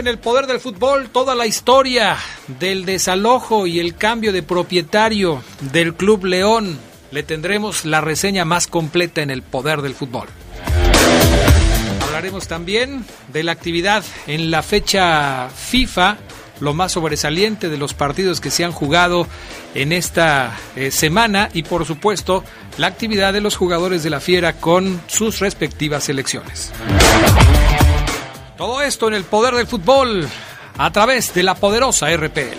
En el Poder del Fútbol, toda la historia del desalojo y el cambio de propietario del Club León. Le tendremos la reseña más completa en el Poder del Fútbol. Hablaremos también de la actividad en la fecha FIFA, lo más sobresaliente de los partidos que se han jugado en esta eh, semana y por supuesto la actividad de los jugadores de la Fiera con sus respectivas selecciones. Todo esto en el poder del fútbol a través de la poderosa RPL.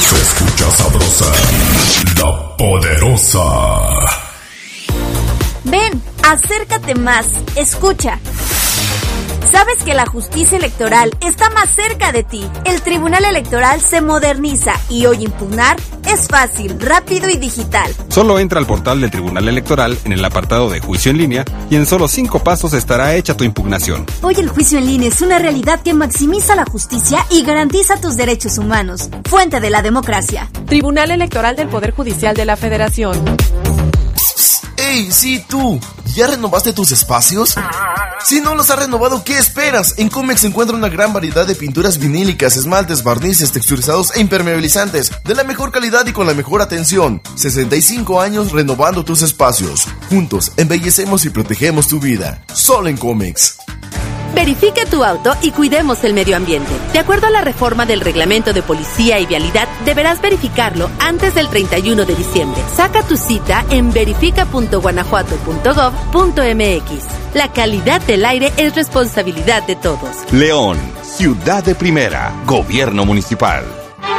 Se escucha sabrosa, la poderosa. Ven, acércate más, escucha. ¿Sabes que la justicia electoral está más cerca de ti? El Tribunal Electoral se moderniza y hoy impugnar es fácil, rápido y digital. Solo entra al portal del Tribunal Electoral en el apartado de juicio en línea y en solo cinco pasos estará hecha tu impugnación. Hoy el juicio en línea es una realidad que maximiza la justicia y garantiza tus derechos humanos. Fuente de la democracia. Tribunal Electoral del Poder Judicial de la Federación. ¡Ey, sí tú! ¿Ya renovaste tus espacios? Si no los has renovado, ¿qué esperas? En Comex se encuentra una gran variedad de pinturas vinílicas, esmaltes, barnices, texturizados e impermeabilizantes, de la mejor calidad y con la mejor atención. 65 años renovando tus espacios. Juntos, embellecemos y protegemos tu vida. Solo en Comex. Verifique tu auto y cuidemos el medio ambiente. De acuerdo a la reforma del reglamento de policía y vialidad, deberás verificarlo antes del 31 de diciembre. Saca tu cita en verifica.guanajuato.gov.mx. La calidad del aire es responsabilidad de todos. León, ciudad de primera, gobierno municipal.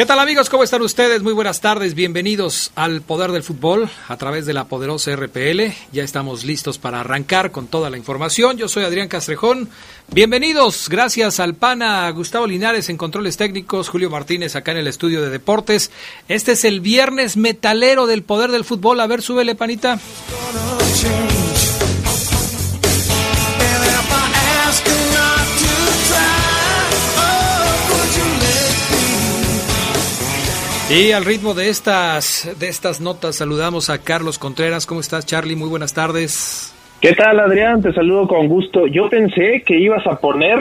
¿Qué tal amigos? ¿Cómo están ustedes? Muy buenas tardes, bienvenidos al Poder del Fútbol a través de la poderosa RPL. Ya estamos listos para arrancar con toda la información. Yo soy Adrián Castrejón. Bienvenidos, gracias al PANA, Gustavo Linares en controles técnicos, Julio Martínez acá en el estudio de deportes. Este es el viernes metalero del Poder del Fútbol. A ver, súbele, panita. Y al ritmo de estas, de estas notas saludamos a Carlos Contreras. ¿Cómo estás, Charlie? Muy buenas tardes. ¿Qué tal, Adrián? Te saludo con gusto. Yo pensé que ibas a poner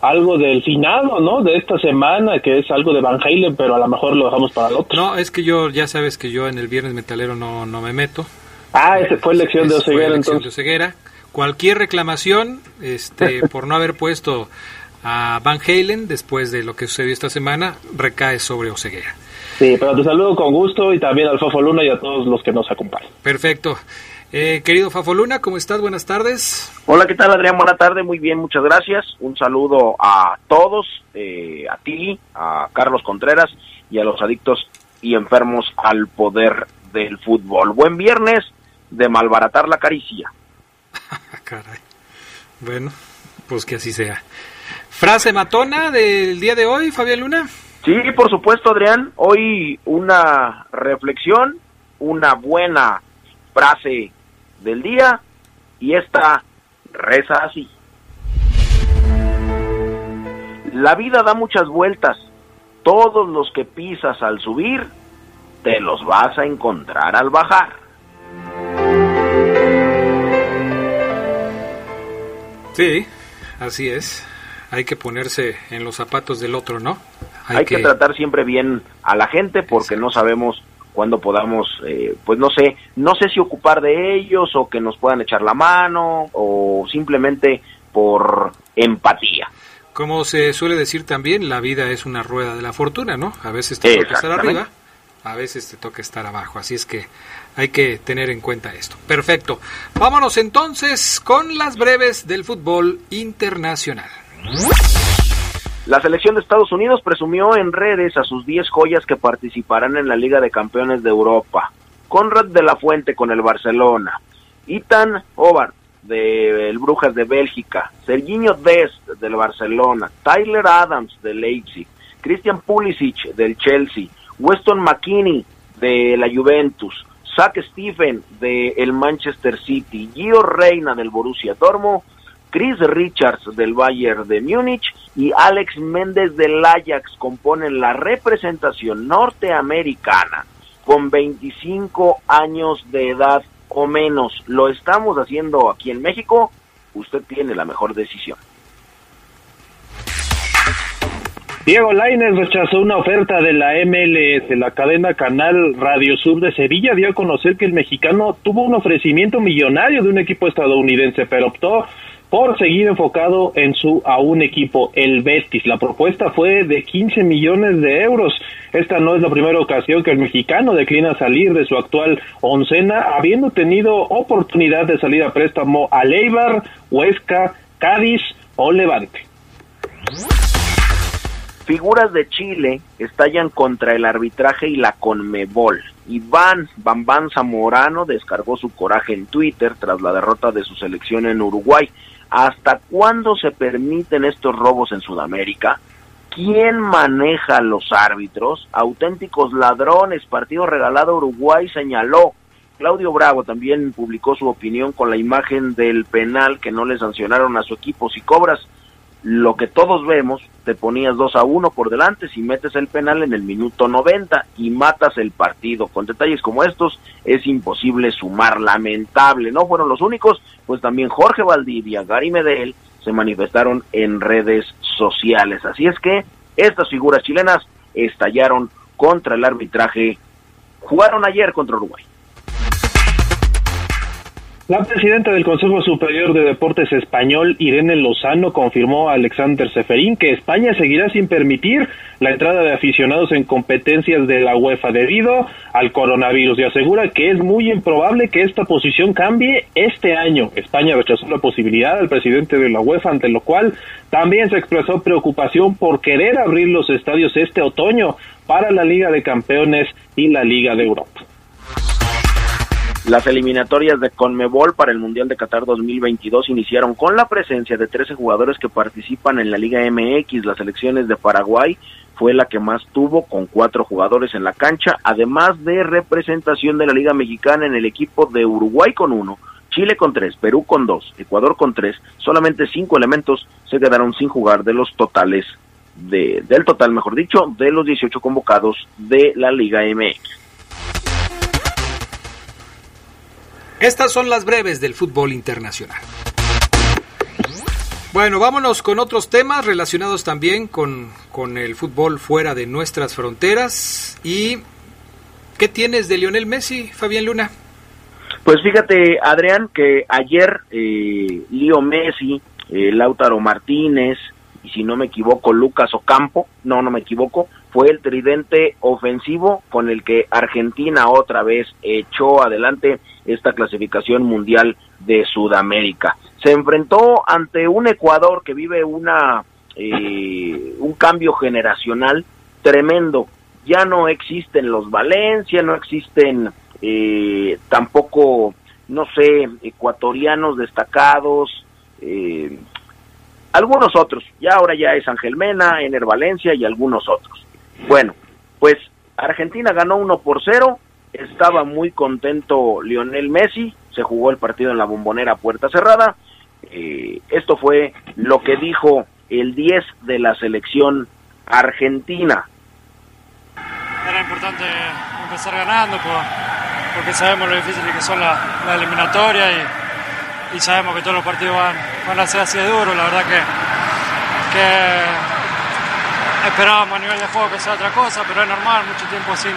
algo del finado, ¿no? De esta semana, que es algo de Van Halen, pero a lo mejor lo dejamos para el otro. No, es que yo, ya sabes que yo en el Viernes Metalero no, no me meto. Ah, ese fue elección de Oseguera, entonces. de Oseguera. Cualquier reclamación, este, por no haber puesto a Van Halen después de lo que sucedió esta semana, recae sobre Oseguera. Sí, pero te saludo con gusto y también al Fafo Luna y a todos los que nos acompañan. Perfecto. Eh, querido Fafo Luna, ¿cómo estás? Buenas tardes. Hola, ¿qué tal Adrián? Buenas tardes, muy bien, muchas gracias. Un saludo a todos, eh, a ti, a Carlos Contreras y a los adictos y enfermos al poder del fútbol. Buen viernes de malbaratar la caricia. Caray. Bueno, pues que así sea. Frase matona del día de hoy, Fabián Luna. Sí, por supuesto, Adrián. Hoy una reflexión, una buena frase del día y esta reza así. La vida da muchas vueltas. Todos los que pisas al subir, te los vas a encontrar al bajar. Sí, así es. Hay que ponerse en los zapatos del otro, ¿no? Hay, que... tratar siempre bien a la gente porque no sabemos cuándo podamos, eh, pues no sé, no sé si ocupar de ellos o que nos puedan echar la mano o simplemente por empatía. Como se suele decir también, la vida es una rueda de la fortuna, ¿no? A veces te toca estar arriba, a veces te toca estar abajo. Así es que hay que tener en cuenta esto. Perfecto. Vámonos entonces con las breves del fútbol internacional. La selección de Estados Unidos presumió en redes a sus 10 joyas que participarán en la Liga de Campeones de Europa. Conrad de la Fuente con el Barcelona, Ethan Hobart del Brujas de Bélgica, Serginho Dest del Barcelona, Tyler Adams del Leipzig, Christian Pulisic del Chelsea, Weston McKinney de la Juventus, Zach Stephen del Manchester City, Gio Reina del Borussia Dortmund, Chris Richards del Bayern de Múnich y Alex Méndez del Ajax componen la representación norteamericana con 25 años de edad o menos. Lo estamos haciendo aquí en México. Usted tiene la mejor decisión. Diego Lainez rechazó una oferta de la MLS, la cadena Canal Radio Sur de Sevilla dio a conocer que el mexicano tuvo un ofrecimiento millonario de un equipo estadounidense, pero optó por seguir enfocado en su a un equipo, el Betis. La propuesta fue de 15 millones de euros. Esta no es la primera ocasión que el mexicano declina salir de su actual oncena, habiendo tenido oportunidad de salir a préstamo a Leibar, Huesca, Cádiz o Levante. Figuras de Chile estallan contra el arbitraje y la Conmebol. Iván Bambán Zamorano descargó su coraje en Twitter tras la derrota de su selección en Uruguay. ¿Hasta cuándo se permiten estos robos en Sudamérica? ¿Quién maneja los árbitros? Auténticos ladrones. Partido regalado Uruguay señaló. Claudio Bravo también publicó su opinión con la imagen del penal que no le sancionaron a su equipo. Si cobras lo que todos vemos, te ponías 2 a 1 por delante si metes el penal en el minuto 90 y matas el partido. Con detalles como estos es imposible sumar. Lamentable, no fueron los únicos, pues también Jorge Valdivia, Gary Medel se manifestaron en redes sociales. Así es que estas figuras chilenas estallaron contra el arbitraje. Jugaron ayer contra Uruguay. La presidenta del Consejo Superior de Deportes Español, Irene Lozano, confirmó a Alexander Seferín que España seguirá sin permitir la entrada de aficionados en competencias de la UEFA debido al coronavirus y asegura que es muy improbable que esta posición cambie este año. España rechazó la posibilidad al presidente de la UEFA, ante lo cual también se expresó preocupación por querer abrir los estadios este otoño para la Liga de Campeones y la Liga de Europa. Las eliminatorias de Conmebol para el Mundial de Qatar 2022 iniciaron con la presencia de 13 jugadores que participan en la Liga MX. Las selecciones de Paraguay fue la que más tuvo con cuatro jugadores en la cancha, además de representación de la Liga Mexicana en el equipo de Uruguay con uno, Chile con tres, Perú con dos, Ecuador con tres, solamente cinco elementos se quedaron sin jugar de los totales de, del total, mejor dicho, de los 18 convocados de la Liga MX. Estas son las breves del fútbol internacional. Bueno, vámonos con otros temas relacionados también con, con el fútbol fuera de nuestras fronteras. ¿Y qué tienes de Lionel Messi, Fabián Luna? Pues fíjate, Adrián, que ayer eh, Leo Messi, eh, Lautaro Martínez y si no me equivoco Lucas Ocampo, no, no me equivoco, fue el tridente ofensivo con el que Argentina otra vez echó adelante esta clasificación mundial de Sudamérica. Se enfrentó ante un Ecuador que vive una eh, un cambio generacional tremendo. Ya no existen los Valencia, no existen eh, tampoco, no sé, ecuatorianos destacados, eh, algunos otros. Ya ahora ya es Ángel Mena, Ener Valencia y algunos otros. Bueno, pues Argentina ganó 1 por 0, estaba muy contento Lionel Messi, se jugó el partido en la bombonera puerta cerrada. Eh, esto fue lo que dijo el 10 de la selección argentina. Era importante empezar ganando porque sabemos lo difícil que son las la eliminatorias y, sabemos que todos los partidos van, a ser así de duros. La verdad que, que esperábamos a nivel de juego que sea otra cosa, pero es normal, mucho tiempo sin,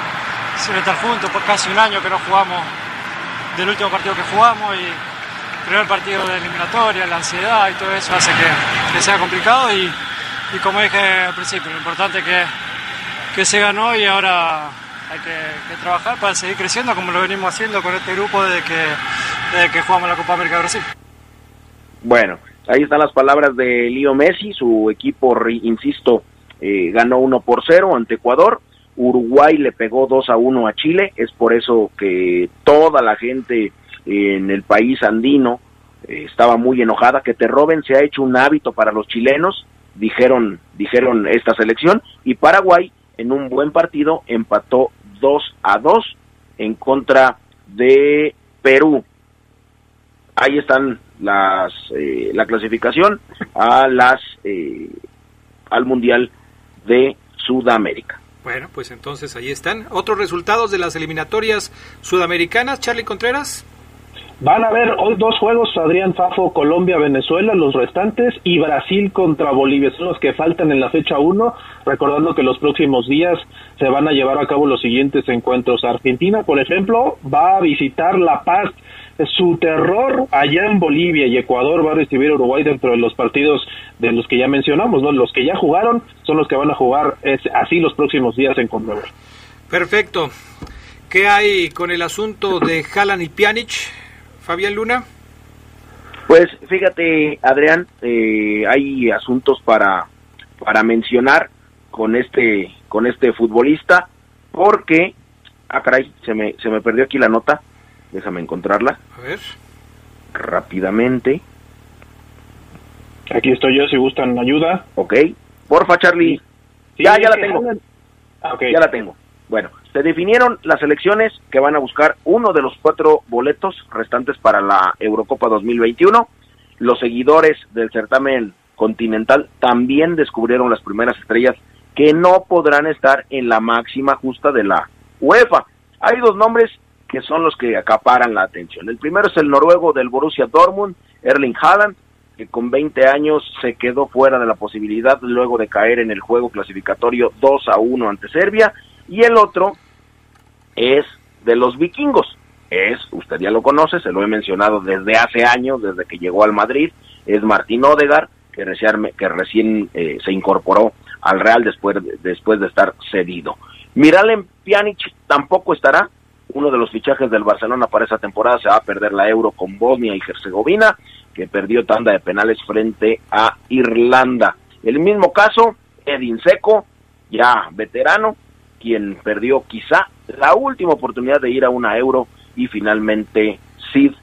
sin estar juntos, por casi un año que no jugamos del último partido que jugamos y primer partido de eliminatoria, la ansiedad y todo eso hace que, sea complicado y, y, como dije al principio, lo importante es que, que se ganó y ahora hay que, trabajar para seguir creciendo como lo venimos haciendo con este grupo desde que, desde que jugamos la Copa América de Brasil. Bueno, ahí están las palabras de Leo Messi, su equipo, insisto, eh, ganó 1 por 0 ante Ecuador. Uruguay le pegó 2 a 1 a Chile, es por eso que toda la gente en el país andino eh, estaba muy enojada, que te roben se ha hecho un hábito para los chilenos, dijeron, dijeron esta selección, y Paraguay en un buen partido empató 2 a 2 en contra de Perú. Ahí están las eh, la clasificación a las eh, al mundial de Sudamérica. Bueno, pues entonces ahí están. Otros resultados de las eliminatorias sudamericanas, Charlie Contreras. Van a haber hoy dos juegos, Adrián Fafo, Colombia, Venezuela, los restantes, y Brasil contra Bolivia, son los que faltan en la fecha 1, recordando que los próximos días se van a llevar a cabo los siguientes encuentros. Argentina, por ejemplo, va a visitar La Paz, su terror allá en Bolivia y Ecuador va a recibir a Uruguay dentro de los partidos de los que ya mencionamos, ¿no? Los que ya jugaron son los que van a jugar es, así los próximos días en Conmebol. Perfecto. ¿Qué hay con el asunto de Jalan y Pjanic? Fabián Luna? Pues fíjate, Adrián, eh, hay asuntos para, para mencionar con este, con este futbolista, porque, ah caray, se me, se me perdió aquí la nota, déjame encontrarla. A ver. Rápidamente. Aquí estoy yo, si gustan ayuda. Ok, porfa Charlie. Sí, ya, ya la tengo. Okay. Ya la tengo. Bueno, se definieron las elecciones que van a buscar uno de los cuatro boletos restantes para la Eurocopa 2021. Los seguidores del certamen continental también descubrieron las primeras estrellas que no podrán estar en la máxima justa de la UEFA. Hay dos nombres que son los que acaparan la atención. El primero es el noruego del Borussia Dortmund, Erling Haaland, que con 20 años se quedó fuera de la posibilidad luego de caer en el juego clasificatorio 2 a 1 ante Serbia y el otro es de los vikingos. Es, usted ya lo conoce, se lo he mencionado desde hace años, desde que llegó al Madrid, es Martín Odegar, que recién, eh, se incorporó al Real después, después de estar cedido. Miralem Pjanic tampoco estará, uno de los fichajes del Barcelona para esa temporada se va a perder la Euro con Bosnia y Herzegovina, que perdió tanda de penales frente a Irlanda. El mismo caso, Edin Seco, ya veterano, quien perdió quizá la última oportunidad de ir a una euro y finalmente Sid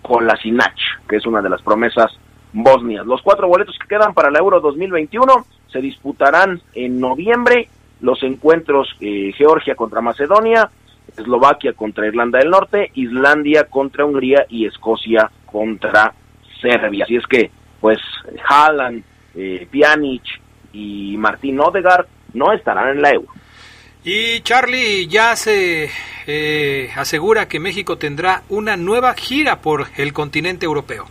Kolasinac, que es una de las promesas bosnias. Los cuatro boletos que quedan para la Euro 2021 se disputarán en noviembre los encuentros eh, Georgia contra Macedonia, Eslovaquia contra Irlanda del Norte, Islandia contra Hungría y Escocia contra Serbia. Así es que, pues, Haaland, eh, Pjanic y Martín Odegaard no estarán en la Euro. Y Charlie ya se eh, asegura que México tendrá una nueva gira por el continente europeo.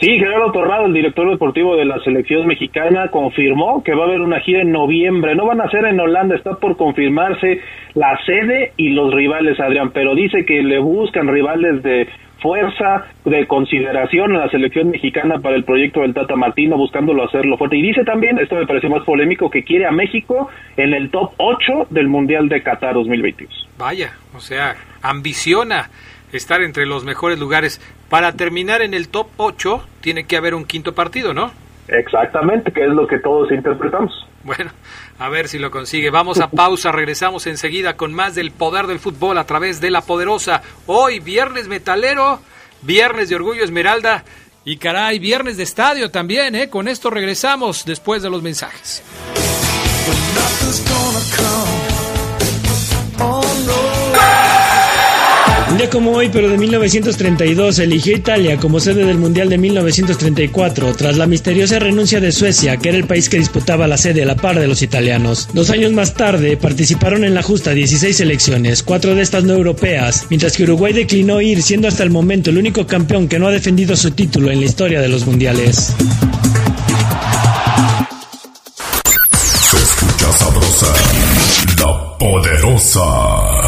Sí, Gerardo Torrado, el director deportivo de la selección mexicana, confirmó que va a haber una gira en noviembre. No van a ser en Holanda, está por confirmarse la sede y los rivales, Adrián, pero dice que le buscan rivales de fuerza de consideración a la selección mexicana para el proyecto del Tata Martino, buscándolo hacerlo fuerte. Y dice también, esto me pareció más polémico, que quiere a México en el top 8 del Mundial de Qatar 2022. Vaya, o sea, ambiciona estar entre los mejores lugares. Para terminar en el top 8 tiene que haber un quinto partido, ¿no? Exactamente, que es lo que todos interpretamos. Bueno, a ver si lo consigue. Vamos a pausa, regresamos enseguida con más del poder del fútbol a través de la poderosa. Hoy, viernes metalero, viernes de Orgullo Esmeralda y caray, viernes de estadio también, ¿eh? Con esto regresamos después de los mensajes. Como hoy, pero de 1932, eligió Italia como sede del Mundial de 1934, tras la misteriosa renuncia de Suecia, que era el país que disputaba la sede a la par de los italianos. Dos años más tarde, participaron en la justa 16 selecciones, cuatro de estas no europeas, mientras que Uruguay declinó ir, siendo hasta el momento el único campeón que no ha defendido su título en la historia de los mundiales. Se escucha sabrosa, la poderosa.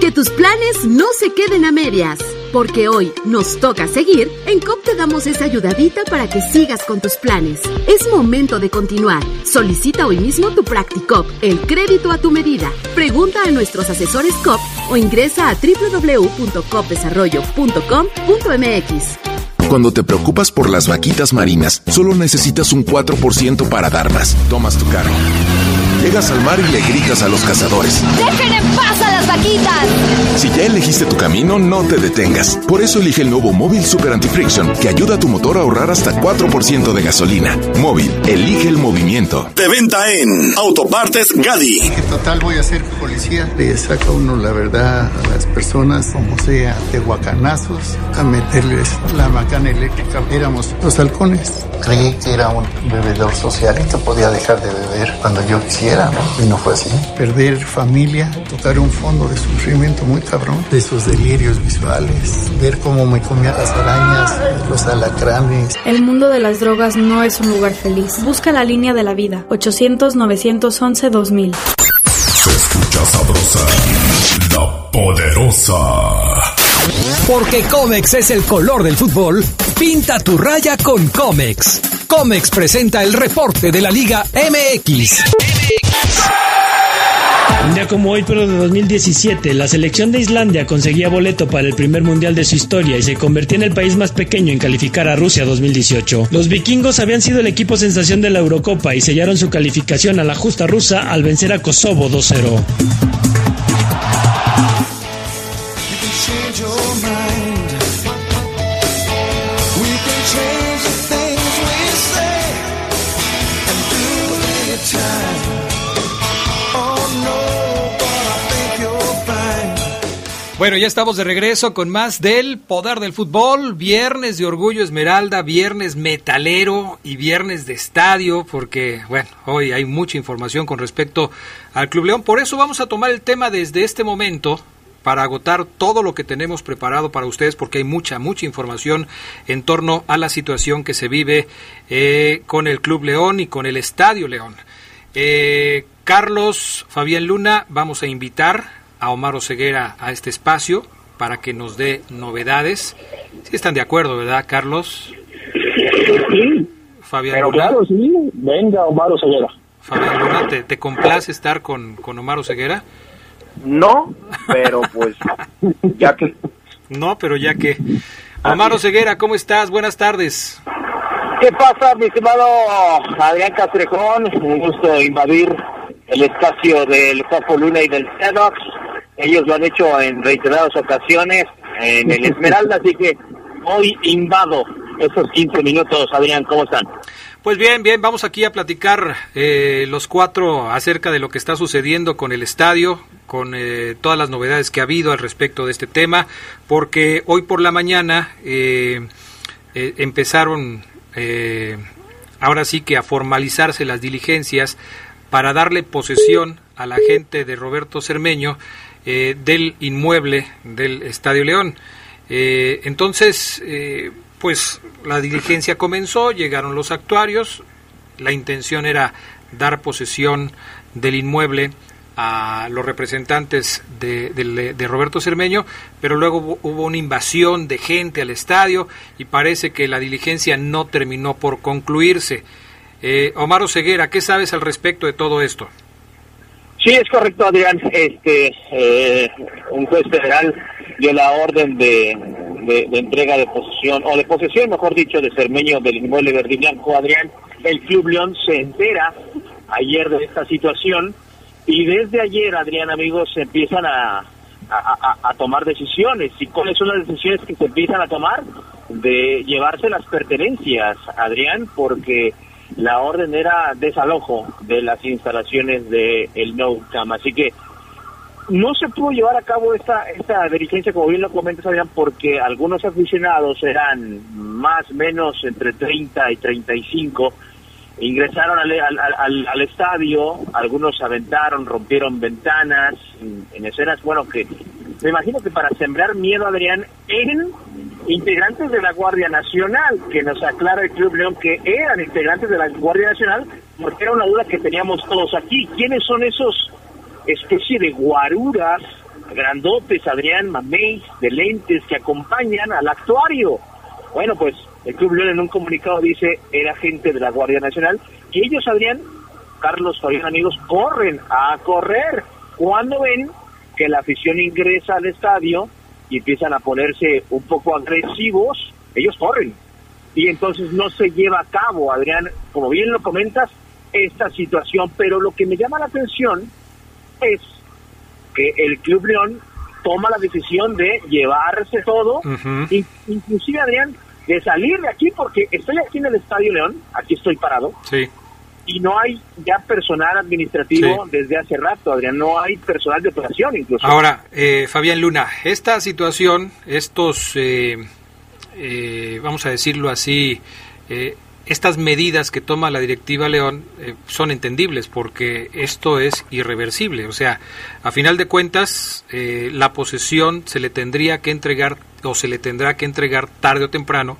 Que tus planes no se queden a medias, porque hoy nos toca seguir. En COP te damos esa ayudadita para que sigas con tus planes. Es momento de continuar. Solicita hoy mismo tu Practicop, el crédito a tu medida. Pregunta a nuestros asesores COP o ingresa a www.copdesarrollo.com.mx. Cuando te preocupas por las vaquitas marinas, solo necesitas un 4% para dar más. Tomas tu cargo. Llegas al mar y le gritas a los cazadores. ¡Dejen en paz a las vaquitas! Si ya elegiste tu camino, no te detengas. Por eso elige el nuevo Móvil Super Anti-Friction, que ayuda a tu motor a ahorrar hasta 4% de gasolina. Móvil, elige el movimiento. De venta en Autopartes Gadi. En total voy a ser policía. Le saca uno la verdad a las personas, como sea, de guacanazos, a meterles la macana eléctrica. Éramos los halcones. Creí que era un bebedor social y que podía dejar de beber cuando yo quisiera, ¿no? Y no fue así. Perder familia, tocar un fondo de sufrimiento muy cabrón, de esos delirios visuales, ver cómo me comía las arañas, los alacranes. El mundo de las drogas no es un lugar feliz. Busca la línea de la vida. 800-911-2000. Se escucha sabrosa, la poderosa. Porque Comex es el color del fútbol, pinta tu raya con Comex. Comex presenta el reporte de la Liga MX. Un día como hoy, pero de 2017, la selección de Islandia conseguía boleto para el primer mundial de su historia y se convertía en el país más pequeño en calificar a Rusia 2018. Los vikingos habían sido el equipo sensación de la Eurocopa y sellaron su calificación a la justa rusa al vencer a Kosovo 2-0. Bueno, ya estamos de regreso con más del poder del fútbol, viernes de Orgullo Esmeralda, viernes metalero y viernes de estadio, porque, bueno, hoy hay mucha información con respecto al Club León. Por eso vamos a tomar el tema desde este momento para agotar todo lo que tenemos preparado para ustedes, porque hay mucha, mucha información en torno a la situación que se vive eh, con el Club León y con el Estadio León. Eh, Carlos, Fabián Luna, vamos a invitar a Omar Oseguera a este espacio para que nos dé novedades. Si están de acuerdo, ¿verdad, Carlos? Sí. Fabián Pero Luna. claro, sí. Venga, Omar Oseguera. Fabián Luna, ¿te, te complace estar con, con Omar Oseguera? No, pero pues ya que... No, pero ya que... Omar Oseguera, ¿cómo estás? Buenas tardes. ¿Qué pasa, mi estimado Adrián Castrejón? Un gusto invadir el espacio del Juanjo Luna y del Xenox. Ellos lo han hecho en reiteradas ocasiones en el Esmeralda, así que hoy invado esos 15 minutos. Adrián, ¿cómo están? Pues bien, bien, vamos aquí a platicar eh, los cuatro acerca de lo que está sucediendo con el estadio, con eh, todas las novedades que ha habido al respecto de este tema, porque hoy por la mañana eh, eh, empezaron ahora sí que a formalizarse las diligencias para darle posesión a la gente de Roberto Cermeño del inmueble del Estadio León. entonces, pues la diligencia comenzó, llegaron los actuarios, la intención era dar posesión del inmueble a los representantes de, Roberto Cermeño, pero luego hubo una invasión de gente al estadio y parece que la diligencia no terminó por concluirse. Eh, Omar Oseguera, ¿qué sabes al respecto de todo esto? Sí, es correcto, Adrián. Este, eh, un juez federal dio la orden de, entrega de posesión, o de posesión, mejor dicho, de Cermeño del inmueble verde blanco. Adrián, el Club León se entera ayer de esta situación y desde ayer, Adrián, amigos, se empiezan a, a, tomar decisiones. ¿Y cuáles son las decisiones que se empiezan a tomar? De llevarse las pertenencias, Adrián, porque la orden era desalojo de las instalaciones del el No Cam. Así que no se pudo llevar a cabo esta, esta diligencia, como bien lo comentas, Adrián, porque algunos aficionados eran más o menos entre 30 y 35 ingresaron al, al, al, estadio, algunos aventaron, rompieron ventanas, en, escenas, bueno, que me imagino que para sembrar miedo, Adrián, en integrantes de la Guardia Nacional, que nos aclara el Club León que eran integrantes de la Guardia Nacional, porque era una duda que teníamos todos aquí. ¿Quiénes son esos especie de guaruras grandotes, Adrián, mameis, de lentes que acompañan al actuario? Bueno, pues el Club León en un comunicado dice era gente de la Guardia Nacional y ellos, Adrián, Carlos, Fabián, amigos, corren a correr cuando ven que la afición ingresa al estadio y empiezan a ponerse un poco agresivos, ellos corren. Y entonces no se lleva a cabo, Adrián, como bien lo comentas, esta situación. Pero lo que me llama la atención es que el Club León toma la decisión de llevarse todo, inclusive Adrián, de salir de aquí porque estoy aquí en el Estadio León, aquí estoy parado. Sí. Y no hay ya personal administrativo desde hace rato, Adrián, no hay personal de operación incluso. Ahora, eh, Fabián Luna, esta situación, estos, eh, eh, vamos a decirlo así, estas medidas que toma la directiva León son entendibles porque esto es irreversible. O sea, a final de cuentas, la posesión se le tendría que entregar o se le tendrá que entregar tarde o temprano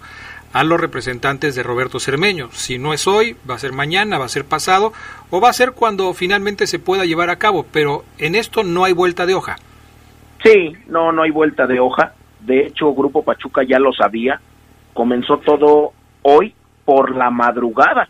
a los representantes de Roberto Cermeño. Si no es hoy, va a ser mañana, va a ser pasado o va a ser cuando finalmente se pueda llevar a cabo, pero en esto no hay vuelta de hoja. Sí, no, no hay vuelta de hoja. De hecho, Grupo Pachuca ya lo sabía. Comenzó todo hoy por la madrugada,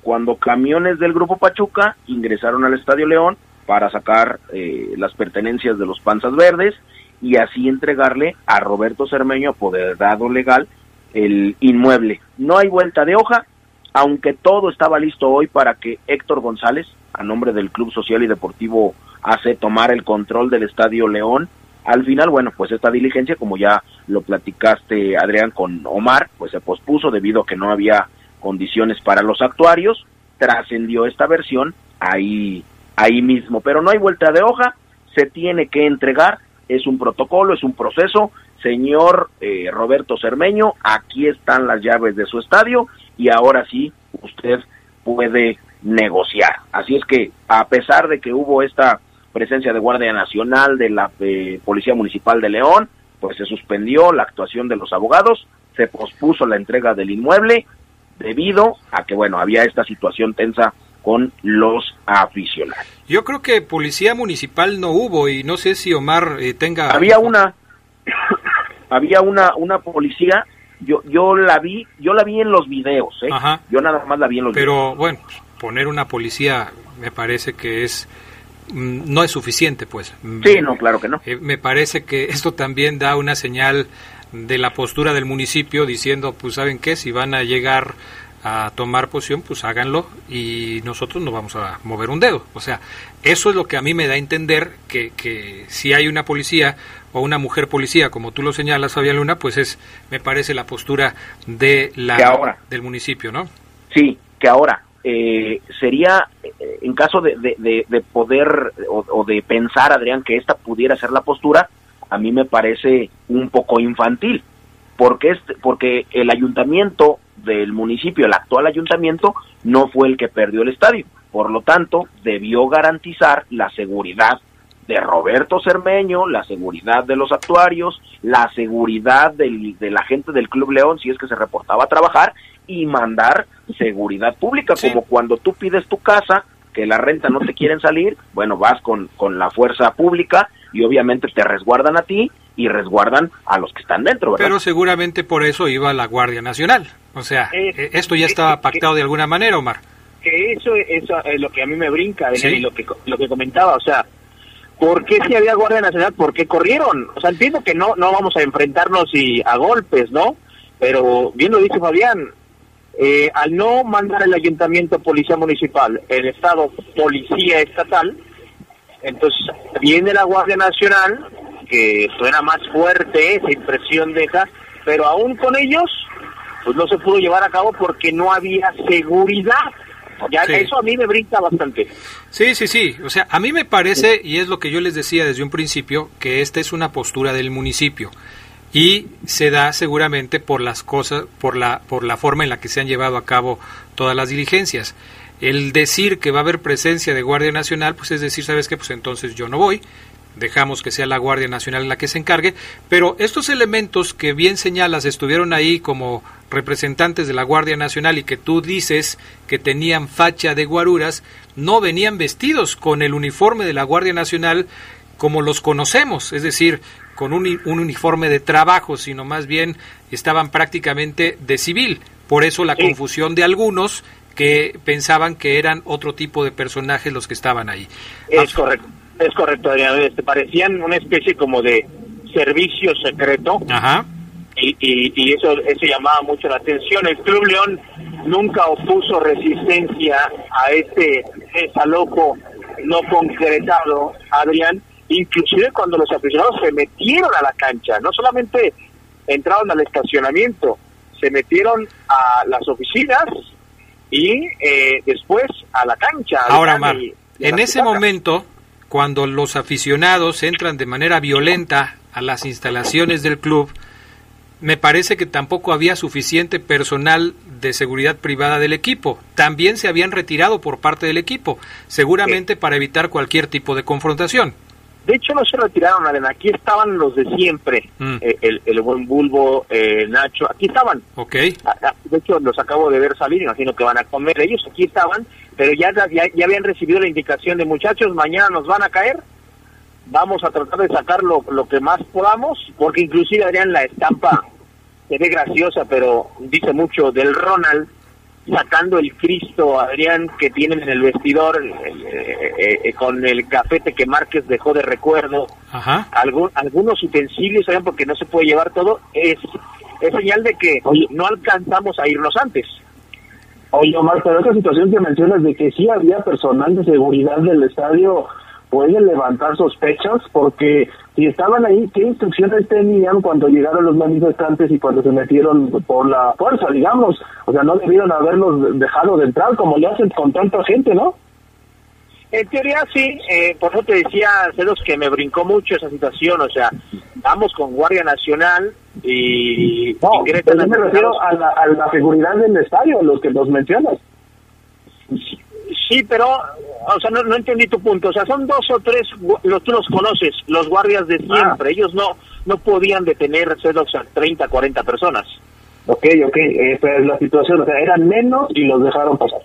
cuando camiones del Grupo Pachuca ingresaron al Estadio León para sacar eh, las pertenencias de los Panzas Verdes y así entregarle a Roberto Cermeño apoderado legal el inmueble. No hay vuelta de hoja, aunque todo estaba listo hoy para que Héctor González, a nombre del Club Social y Deportivo hace tomar el control del Estadio León. Al final, bueno, pues esta diligencia, como ya lo platicaste Adrián con Omar, pues se pospuso debido a que no había condiciones para los actuarios, trascendió esta versión ahí, ahí mismo, pero no hay vuelta de hoja, se tiene que entregar es un protocolo, es un proceso. Señor eh, Roberto Cermeño, aquí están las llaves de su estadio y ahora sí usted puede negociar. Así es que a pesar de que hubo esta presencia de Guardia Nacional, de la eh, Policía Municipal de León, pues se suspendió la actuación de los abogados, se pospuso la entrega del inmueble debido a que, bueno, había esta situación tensa con los aficionados. Yo creo que policía municipal no hubo y no sé si Omar eh, tenga... Había una, había una, una policía, yo, yo la vi, yo la vi en los videos, ¿eh? Yo nada más la vi en los Pero, videos. Pero bueno, poner una policía me parece que es mm, no es suficiente, pues. Sí, no, claro que no. Eh, me parece que esto también da una señal de la postura del municipio diciendo, pues, ¿saben qué? Si van a llegar a tomar posición, pues háganlo y nosotros no vamos a mover un dedo. O sea, eso es lo que a mí me da a entender que, que si hay una policía o una mujer policía, como tú lo señalas, Fabián Luna, pues es, me parece, la postura de la, del municipio, ¿no? Sí, que ahora, eh, sería, eh, en caso de, de, de poder o, o, de pensar, Adrián, que esta pudiera ser la postura, a mí me parece un poco infantil, porque, este, porque el ayuntamiento del municipio, el actual ayuntamiento, no fue el que perdió el estadio. Por lo tanto, debió garantizar la seguridad de Roberto Cermeño, la seguridad de los actuarios, la seguridad del, de la gente del Club León si es que se reportaba a trabajar y mandar seguridad pública, sí. como cuando tú pides tu casa, que la renta no te quieren salir, bueno, vas con, con la fuerza pública y obviamente te resguardan a ti y resguardan a los que están dentro, ¿verdad? Pero seguramente por eso iba la Guardia Nacional. O sea, eh, esto ya estaba pactado de alguna manera, Omar. Que eso, eso es lo que a mí me brinca, ¿Sí? y lo que, lo que comentaba, o sea, ¿por qué si había Guardia Nacional? ¿Por qué corrieron? O sea, entiendo que no, no vamos a enfrentarnos y a golpes, ¿no? Pero bien lo dice Fabián, eh, al no mandar el ayuntamiento policía municipal, el estado policía estatal, entonces viene la Guardia Nacional, que suena más fuerte, esa impresión deja, pero aún con ellos, pues no se pudo llevar a cabo porque no había seguridad. Ya sí. eso a mí me brinca bastante. Sí, sí, sí. O sea, a mí me parece, y es lo que yo les decía desde un principio, que esta es una postura del municipio y se da seguramente por las cosas, por la, por la forma en la que se han llevado a cabo todas las diligencias. El decir que va a haber presencia de Guardia Nacional, pues es decir, ¿sabes qué? Pues entonces yo no voy, dejamos que sea la Guardia Nacional la que se encargue, pero estos elementos que bien señalas estuvieron ahí como representantes de la Guardia Nacional y que tú dices que tenían facha de guaruras, no venían vestidos con el uniforme de la Guardia Nacional como los conocemos, es decir, con un, un, uniforme de trabajo, sino más bien estaban prácticamente de civil. Por eso la sí. confusión de algunos que pensaban que eran otro tipo de personajes los que estaban ahí. Es correcto, es correcto, Adrián. Este, parecían una especie como de servicio secreto. Ajá. Y, y, y, eso, eso llamaba mucho la atención. El Club León nunca opuso resistencia a este desalojo no concretado, Adrián, inclusive cuando los aficionados se metieron a la cancha, no solamente entraron al estacionamiento, se metieron a las oficinas y eh, después a la cancha. Ahora, Mar, en ese momento, cuando los aficionados entran de manera violenta a las instalaciones del club, me parece que tampoco había suficiente personal de seguridad privada del equipo. También se habían retirado por parte del equipo, seguramente para evitar cualquier tipo de confrontación. De hecho, no se retiraron, Adena. Aquí estaban los de siempre. Mm. Eh, el, el, buen Bulbo, eh, Nacho. Aquí estaban. Ok. De hecho, los acabo de ver salir. Imagino que van a comer. Ellos aquí estaban, pero ya, ya, ya habían recibido la indicación de muchachos, mañana nos van a caer. Vamos a tratar de sacar lo, lo que más podamos, porque inclusive, Adrián, la estampa se ve graciosa, pero dice mucho del Ronald sacando el Cristo, Adrián, que tienen en el vestidor eh, eh, con el cafete que Márquez dejó de recuerdo, Ajá. Algun, algunos utensilios, ¿saben? Porque no se puede llevar todo, es, es señal de que oye, no alcanzamos a irnos antes. Oye, Omar, pero esa situación que mencionas de que sí había personal de seguridad del estadio puede levantar sospechas porque si estaban ahí, ¿qué instrucciones tenían cuando llegaron los manifestantes y cuando se metieron por la fuerza, digamos? O sea, no debieron haberlos dejado de entrar como le hacen con tanta gente, ¿no? En teoría sí, eh, por eso te decía, Celos, que me brincó mucho esa situación, o sea, vamos con Guardia Nacional y... No, y pero me refiero a la, a la seguridad del estadio, los que los mencionas. Sí, sí pero o sea, no, no, entendí tu punto. O sea, son dos o tres, los, tú los conoces, los guardias de siempre. Ah. Ellos no no podían detener Cedox a 30, 40 personas. Ok, ok, esa es la situación. O sea, eran menos y los dejaron pasar.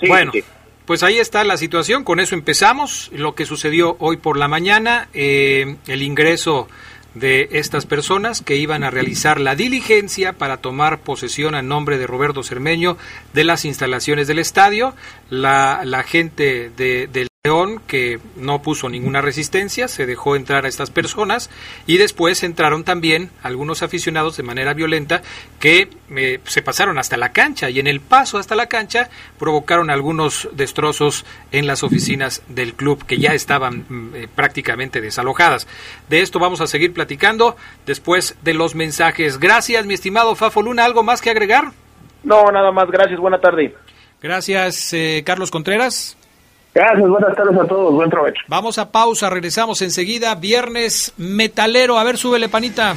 Sí, bueno. Sí. Pues ahí está la situación, con eso empezamos. Lo que sucedió hoy por la mañana, eh, el ingreso de estas personas que iban a realizar la diligencia para tomar posesión a nombre de Roberto Cermeño de las instalaciones del estadio. La, la gente de, del León que no puso ninguna resistencia, se dejó entrar a estas personas y después entraron también algunos aficionados de manera violenta que eh, se pasaron hasta la cancha y en el paso hasta la cancha provocaron algunos destrozos en las oficinas del club que ya estaban eh, prácticamente desalojadas. De esto vamos a seguir platicando después de los mensajes. Gracias, mi estimado Fafo Luna. ¿Algo más que agregar? No, nada más. Gracias. Buena tarde. Gracias, eh, Carlos Contreras. Gracias, buenas tardes a todos, buen provecho. Vamos a pausa, regresamos enseguida. Viernes metalero, a ver, súbele, panita.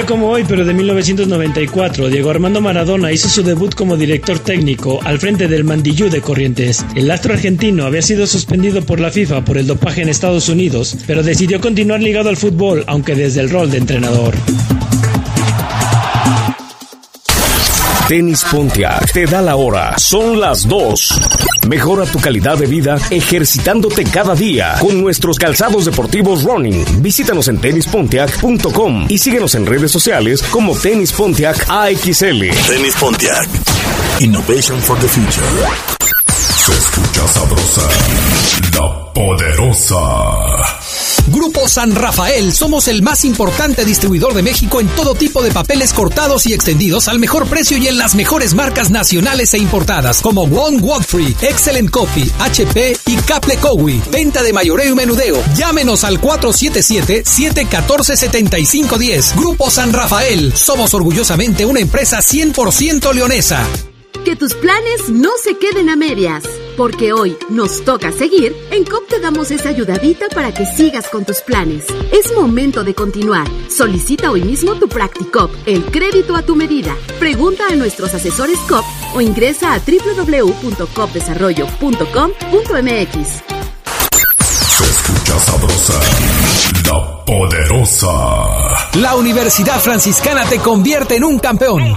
Como hoy, pero de 1994, Diego Armando Maradona hizo su debut como director técnico al frente del Mandillú de Corrientes. El astro argentino había sido suspendido por la FIFA por el dopaje en Estados Unidos, pero decidió continuar ligado al fútbol, aunque desde el rol de entrenador. Tenis Pontiac te da la hora. Son las 2. Mejora tu calidad de vida ejercitándote cada día con nuestros calzados deportivos running. Visítanos en tenispontiac.com y síguenos en redes sociales como Tenis Pontiac AXL. Tenis Pontiac. Innovation for the future. Se escucha sabrosa, la poderosa. Grupo San Rafael, somos el más importante distribuidor de México en todo tipo de papeles cortados y extendidos al mejor precio y en las mejores marcas nacionales e importadas como One Godfrey, Excellent Copy, HP y Caple Cowie. Venta de mayoreo y menudeo. Llámenos al 477-714-7510. Grupo San Rafael, somos orgullosamente una empresa 100% leonesa. Que tus planes no se queden a medias, porque hoy nos toca seguir. En COP te damos esa ayudadita para que sigas con tus planes. Es momento de continuar. Solicita hoy mismo tu Practicop, el crédito a tu medida. Pregunta a nuestros asesores COP o ingresa a www.copdesarrollo.com.mx. Se escucha sabrosa, la poderosa. La Universidad Franciscana te convierte en un campeón.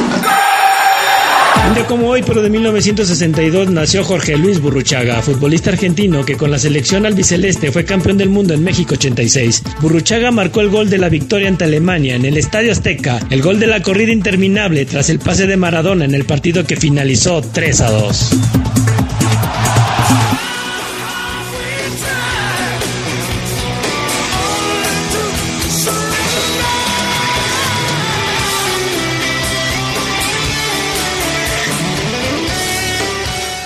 Un día como hoy, pero de 1962, nació Jorge Luis Burruchaga, futbolista argentino que con la selección albiceleste fue campeón del mundo en México 86. Burruchaga marcó el gol de la victoria ante Alemania en el Estadio Azteca, el gol de la corrida interminable tras el pase de Maradona en el partido que finalizó 3 a 2.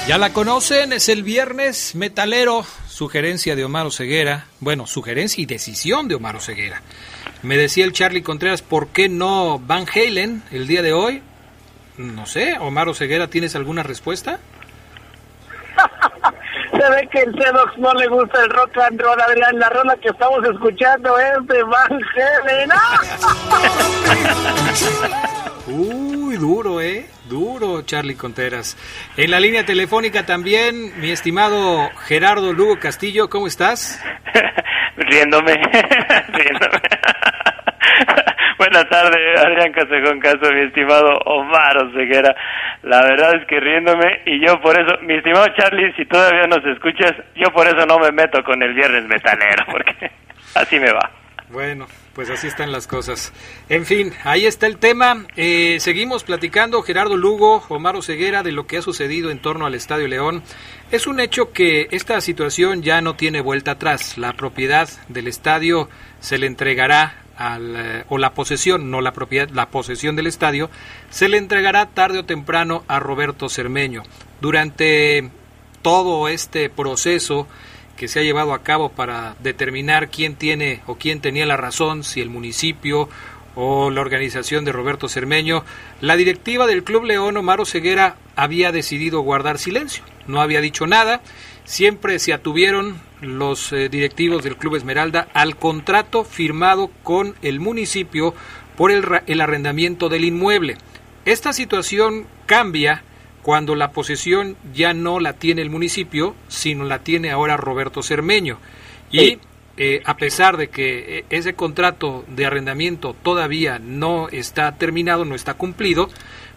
Ya la conocen, es el viernes metalero, sugerencia de Omar Ceguera, bueno, sugerencia y decisión de Omar Ceguera. Me decía el Charlie Contreras, ¿por qué no Van Halen el día de hoy? No sé, Omar Ceguera, ¿tienes alguna respuesta? Se ve que el Cedox no le gusta el rock and roll, Adrián. La rola que estamos escuchando es de Van Halen. Uy, duro, ¿eh? Duro, Charlie Contreras. En la línea telefónica también, mi estimado Gerardo Lugo Castillo, ¿cómo estás? riéndome, riéndome. Buenas tardes, Adrián Casejón Caso, mi estimado Omar Oseguera. La verdad es que riéndome y yo por eso, mi estimado Charlie, si todavía nos escuchas, yo por eso no me meto con el viernes metalero, porque así me va. Bueno, pues así están las cosas. En fin, ahí está el tema. Eh, seguimos platicando, Gerardo Lugo, Omar Ceguera, de lo que ha sucedido en torno al Estadio León. Es un hecho que esta situación ya no tiene vuelta atrás. La propiedad del estadio se le entregará al, eh, o la posesión, no la propiedad, la posesión del estadio, se le entregará tarde o temprano a Roberto Cermeño. Durante todo este proceso que se ha llevado a cabo para determinar quién tiene o quién tenía la razón, si el municipio o la organización de Roberto Cermeño, la directiva del Club León, Omar Ceguera, había decidido guardar silencio, no había dicho nada, siempre se atuvieron los eh, directivos del Club Esmeralda al contrato firmado con el municipio por el, el arrendamiento del inmueble. Esta situación cambia cuando la posesión ya no la tiene el municipio, sino la tiene ahora Roberto Cermeño. Y eh, a pesar de que eh, ese contrato de arrendamiento todavía no está terminado, no está cumplido,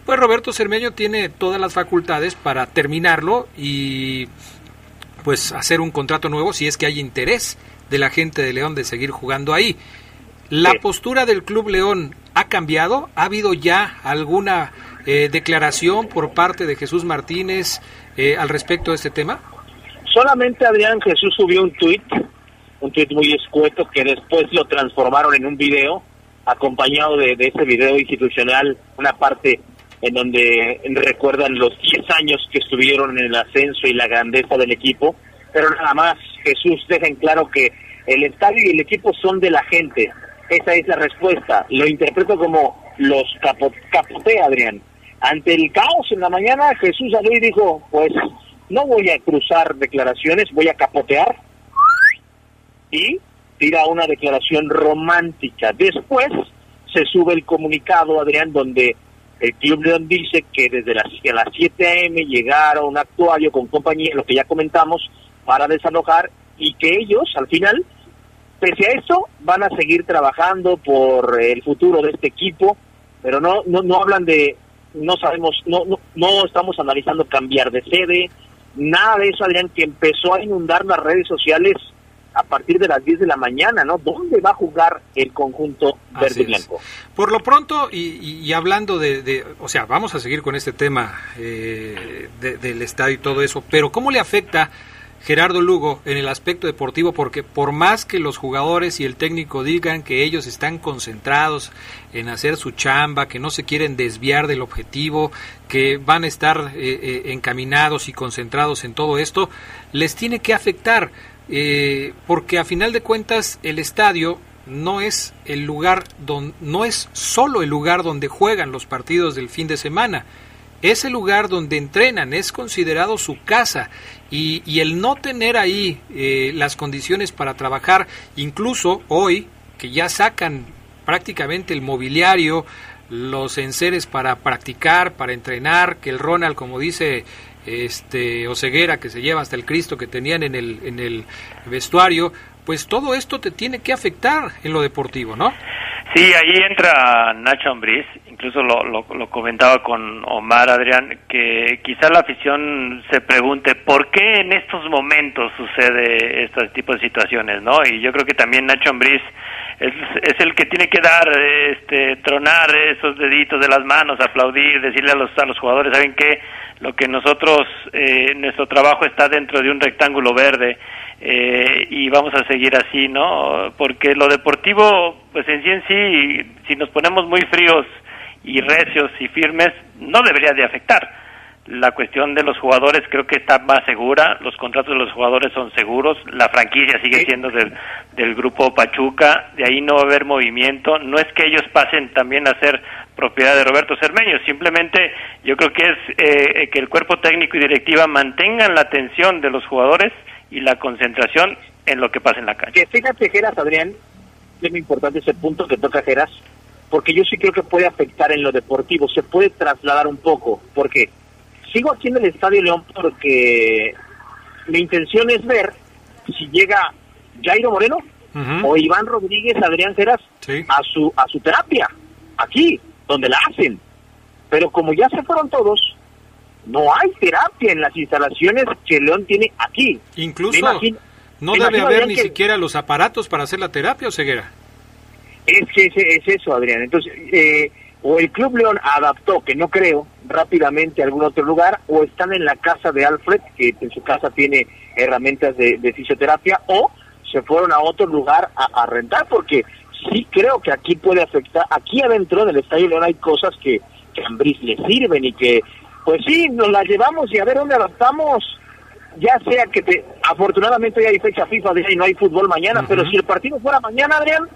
pues Roberto Cermeño tiene todas las facultades para terminarlo y pues hacer un contrato nuevo si es que hay interés de la gente de León de seguir jugando ahí. ¿La postura del Club León ha cambiado? ¿Ha habido ya alguna eh, declaración por parte de Jesús Martínez eh, al respecto de este tema? Solamente Adrián Jesús subió un tuit, un tuit muy escueto que después lo transformaron en un video, acompañado de, de ese video institucional, una parte en donde recuerdan los 10 años que estuvieron en el ascenso y la grandeza del equipo, pero nada más Jesús deja en claro que el estadio y el equipo son de la gente. Esa es la respuesta. Lo interpreto como los capo, capotea, Adrián. Ante el caos en la mañana, Jesús salió y dijo, pues no voy a cruzar declaraciones, voy a capotear. Y tira una declaración romántica. Después se sube el comunicado, Adrián, donde el Club León dice que desde las, a las 7 a.m. llegaron un actuario con compañía, lo que ya comentamos, para desalojar y que ellos, al final, pese a eso, van a seguir trabajando por el futuro de este equipo, pero no, no, no hablan de, no sabemos, no, no, no estamos analizando cambiar de sede, nada de eso, Adrián, que empezó a inundar las redes sociales a partir de las 10 de la mañana, ¿no? ¿Dónde va a jugar el conjunto verde y blanco? Por lo pronto, y, y hablando de, de, o sea, vamos a seguir con este tema eh, de, del estadio y todo eso, pero ¿cómo le afecta Gerardo Lugo en el aspecto deportivo? Porque por más que los jugadores y el técnico digan que ellos están concentrados en hacer su chamba, que no se quieren desviar del objetivo, que van a estar eh, eh, encaminados y concentrados en todo esto, les tiene que afectar eh, porque a final de cuentas el estadio no es el lugar donde no es solo el lugar donde juegan los partidos del fin de semana es el lugar donde entrenan es considerado su casa y, y el no tener ahí eh, las condiciones para trabajar incluso hoy que ya sacan prácticamente el mobiliario los enseres para practicar para entrenar que el Ronald como dice este Oceguera que se lleva hasta el Cristo que tenían en el en el vestuario, pues todo esto te tiene que afectar en lo deportivo, ¿no? Sí, ahí entra Nacho Ambriz, incluso lo, lo, lo, comentaba con Omar Adrián, que quizá la afición se pregunte por qué en estos momentos sucede este tipo de situaciones, ¿no? Y yo creo que también Nacho Ambriz es, es el que tiene que dar, este, tronar esos deditos de las manos, aplaudir, decirle a los, a los jugadores, ¿saben qué? Lo que nosotros, eh, nuestro trabajo está dentro de un rectángulo verde eh, y vamos a seguir así, ¿no? Porque lo deportivo, pues en sí en sí, si nos ponemos muy fríos y recios y firmes, no debería de afectar. La cuestión de los jugadores creo que está más segura, los contratos de los jugadores son seguros, la franquicia sigue siendo del, del grupo Pachuca, de ahí no va a haber movimiento, no es que ellos pasen también a ser propiedad de Roberto Cermeño, simplemente yo creo que es eh, que el cuerpo técnico y directiva mantengan la atención de los jugadores y la concentración en lo que pasa en la cancha. Que fíjate, Geras, Adrián, es muy importante ese punto que toca Geras, porque yo sí creo que puede afectar en lo deportivo, se puede trasladar un poco, porque sigo aquí en el Estadio León porque mi intención es ver si llega Jairo Moreno uh -huh. o Iván Rodríguez, Adrián Geras, sí. a su a su terapia, aquí, donde la hacen. Pero como ya se fueron todos, no hay terapia en las instalaciones que León tiene aquí. Incluso imagino, no debe haber ni que, siquiera los aparatos para hacer la terapia o ceguera. Es que es, es eso, Adrián. Entonces, eh, o el Club León adaptó, que no creo, rápidamente a algún otro lugar, o están en la casa de Alfred, que en su casa tiene herramientas de, de fisioterapia, o se fueron a otro lugar a, a, rentar, porque sí creo que aquí puede afectar, aquí adentro del Estadio León hay cosas que, que a Ambris le sirven y que pues sí, nos la llevamos y a ver dónde adaptamos. Ya sea que te, afortunadamente ya hay fecha FIFA y no hay fútbol mañana, uh -huh. pero si el partido fuera mañana, Adrián.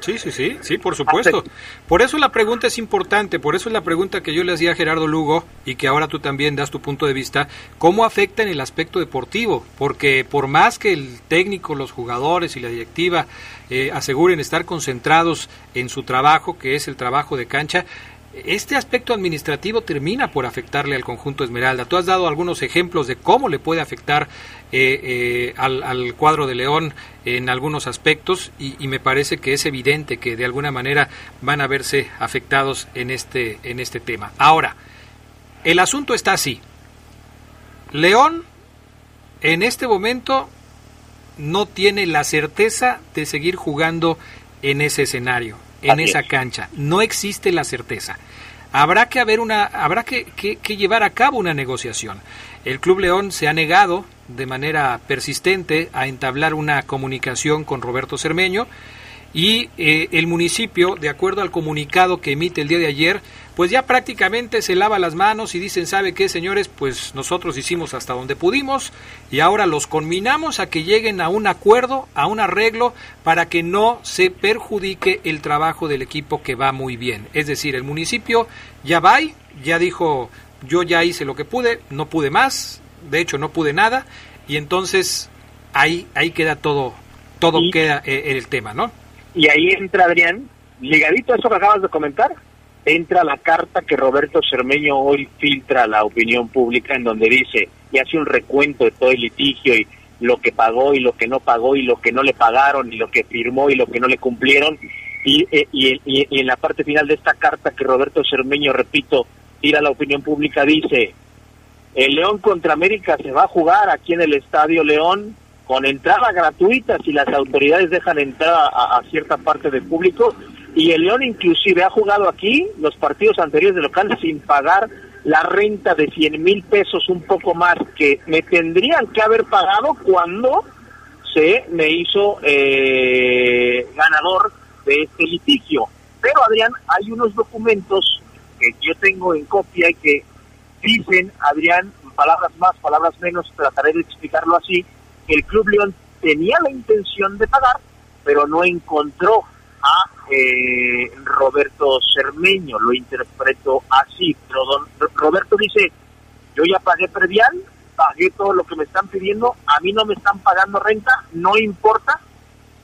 Sí, sí, sí, sí, por supuesto. Por eso la pregunta es importante, por eso es la pregunta que yo le hacía a Gerardo Lugo y que ahora tú también das tu punto de vista, ¿cómo afecta en el aspecto deportivo? Porque por más que el técnico, los jugadores y la directiva eh, aseguren estar concentrados en su trabajo, que es el trabajo de cancha, este aspecto administrativo termina por afectarle al conjunto Esmeralda. Tú has dado algunos ejemplos de cómo le puede afectar eh, eh, al, al, cuadro de León en algunos aspectos y, y, me parece que es evidente que de alguna manera van a verse afectados en este, en este tema. Ahora, el asunto está así. León en este momento no tiene la certeza de seguir jugando en ese escenario en esa cancha. No existe la certeza. habrá que haber una, habrá que, que llevar a cabo una negociación. El Club León se ha negado de manera persistente a entablar una comunicación con Roberto Cermeño y eh, el municipio, de acuerdo al comunicado que emite el día de ayer, pues ya prácticamente se lava las manos y dicen, ¿sabe qué, señores? Pues nosotros hicimos hasta donde pudimos y ahora los conminamos a que lleguen a un acuerdo, a un arreglo, para que no se perjudique el trabajo del equipo que va muy bien. Es decir, el municipio ya va, ya dijo, yo ya hice lo que pude, no pude más, de hecho no pude nada, y entonces ahí, ahí queda todo, todo queda eh, en el tema, ¿no? Y ahí entra Adrián, ligadito a eso que acabas de comentar, entra la carta que Roberto Cermeño hoy filtra a la opinión pública en donde dice y hace un recuento de todo el litigio y lo que pagó y lo que no pagó y lo que no le pagaron y lo que firmó y lo que no le cumplieron y, eh, y, y, en la parte final de esta carta que Roberto Cermeño, repito, tira a la opinión pública, dice, el León contra América se va a jugar aquí en el Estadio León con entrada gratuita si las autoridades dejan entrar a, cierta parte del público y el León inclusive ha jugado aquí los partidos anteriores de local sin pagar la renta de 100 mil pesos un poco más que me tendrían que haber pagado cuando se me hizo eh, ganador de este litigio. Pero Adrián, hay unos documentos que yo tengo en copia y que dicen, Adrián, palabras más, palabras menos, trataré de explicarlo así, el Club León tenía la intención de pagar, pero no encontró a eh, Roberto Cermeño, lo interpreto así. Pero don Roberto dice, yo ya pagué previal, pagué todo lo que me están pidiendo, a mí no me están pagando renta, no importa,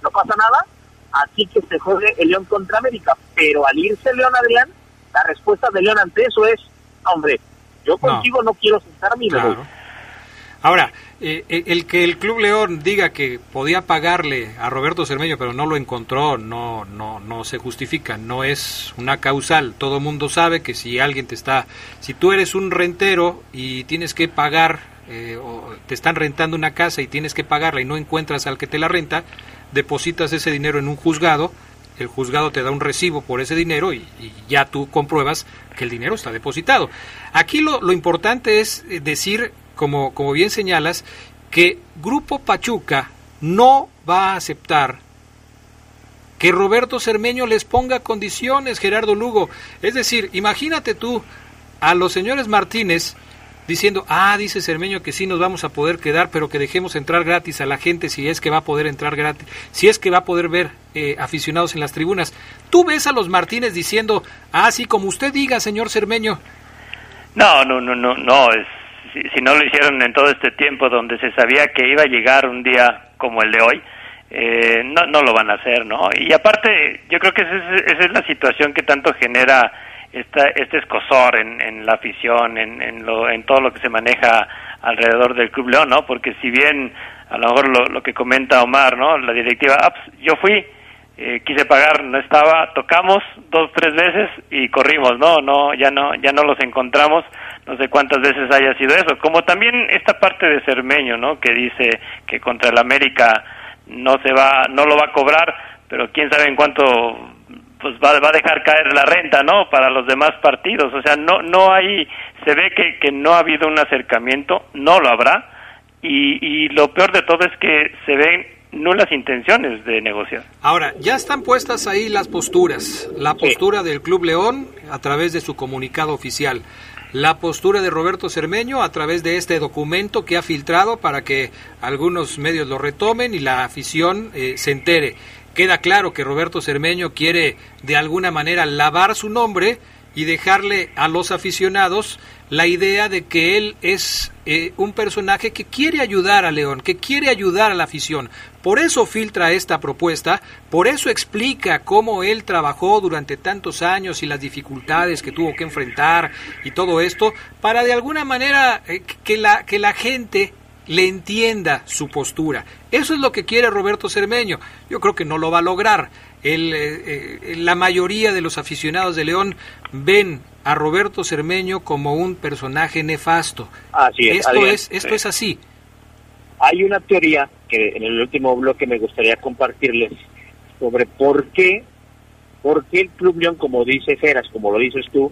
no pasa nada, así que se juegue el León contra América. Pero al irse León Adrián, la respuesta de León ante eso es, hombre, yo contigo no, quiero sentarme claro. Ahora, eh, eh, el que el Club León diga que podía pagarle a Roberto Cermeño, pero no lo encontró, no, no, no se justifica, no es una causal. Todo mundo sabe que si alguien te está, si tú eres un rentero y tienes que pagar, eh, o te están rentando una casa y tienes que pagarla y no encuentras al que te la renta, depositas ese dinero en un juzgado, el juzgado te da un recibo por ese dinero y, ya tú compruebas que el dinero está depositado. Aquí lo, lo importante es decir como, como bien señalas, que Grupo Pachuca no va a aceptar que Roberto Cermeño les ponga condiciones, Gerardo Lugo. Es decir, imagínate tú a los señores Martínez diciendo, ah, dice Cermeño que sí nos vamos a poder quedar, pero que dejemos entrar gratis a la gente si es que va a poder entrar gratis, si es que va a poder ver eh, aficionados en las tribunas. Tú ves a los Martínez diciendo, ah, sí, como usted diga, señor Cermeño. No, no, no, no, no, es si, no lo hicieron en todo este tiempo donde se sabía que iba a llegar un día como el de hoy, eh, no, no lo van a hacer, ¿no? Y aparte, yo creo que esa es, esa es la situación que tanto genera esta, este escosor en, en la afición, en, en, lo, en todo lo que se maneja alrededor del Club León, ¿no? Porque si bien a lo mejor lo, lo que comenta Omar, ¿no? La directiva, ah, pues, yo fui, eh, quise pagar, no estaba, tocamos dos, tres veces y corrimos, ¿no? No, ya no, ya no los encontramos no sé cuántas veces haya sido eso, como también esta parte de Cermeño, ¿no? Que dice que contra el América no se va, no lo va a cobrar, pero quién sabe en cuánto pues va, va a dejar caer la renta, ¿no? Para los demás partidos, o sea, no, no hay, se ve que, que no ha habido un acercamiento, no lo habrá, y, y lo peor de todo es que se ven nulas intenciones de negociar. Ahora, ya están puestas ahí las posturas, la postura del Club León a través de su comunicado oficial la postura de Roberto Cermeño a través de este documento que ha filtrado para que algunos medios lo retomen y la afición eh, se entere. Queda claro que Roberto Cermeño quiere de alguna manera lavar su nombre y dejarle a los aficionados la idea de que él es eh, un personaje que quiere ayudar a León, que quiere ayudar a la afición. Por eso filtra esta propuesta, por eso explica cómo él trabajó durante tantos años y las dificultades que tuvo que enfrentar y todo esto, para de alguna manera eh, que, la, que la gente le entienda su postura. Eso es lo que quiere Roberto Cermeño. Yo creo que no lo va a lograr. Eh, la mayoría de los aficionados de León ven a Roberto Cermeño como un personaje nefasto. Así es, esto es esto es así. Hay una teoría que en el último bloque me gustaría compartirles sobre por qué por qué el Club León, como dice Feras, como lo dices tú,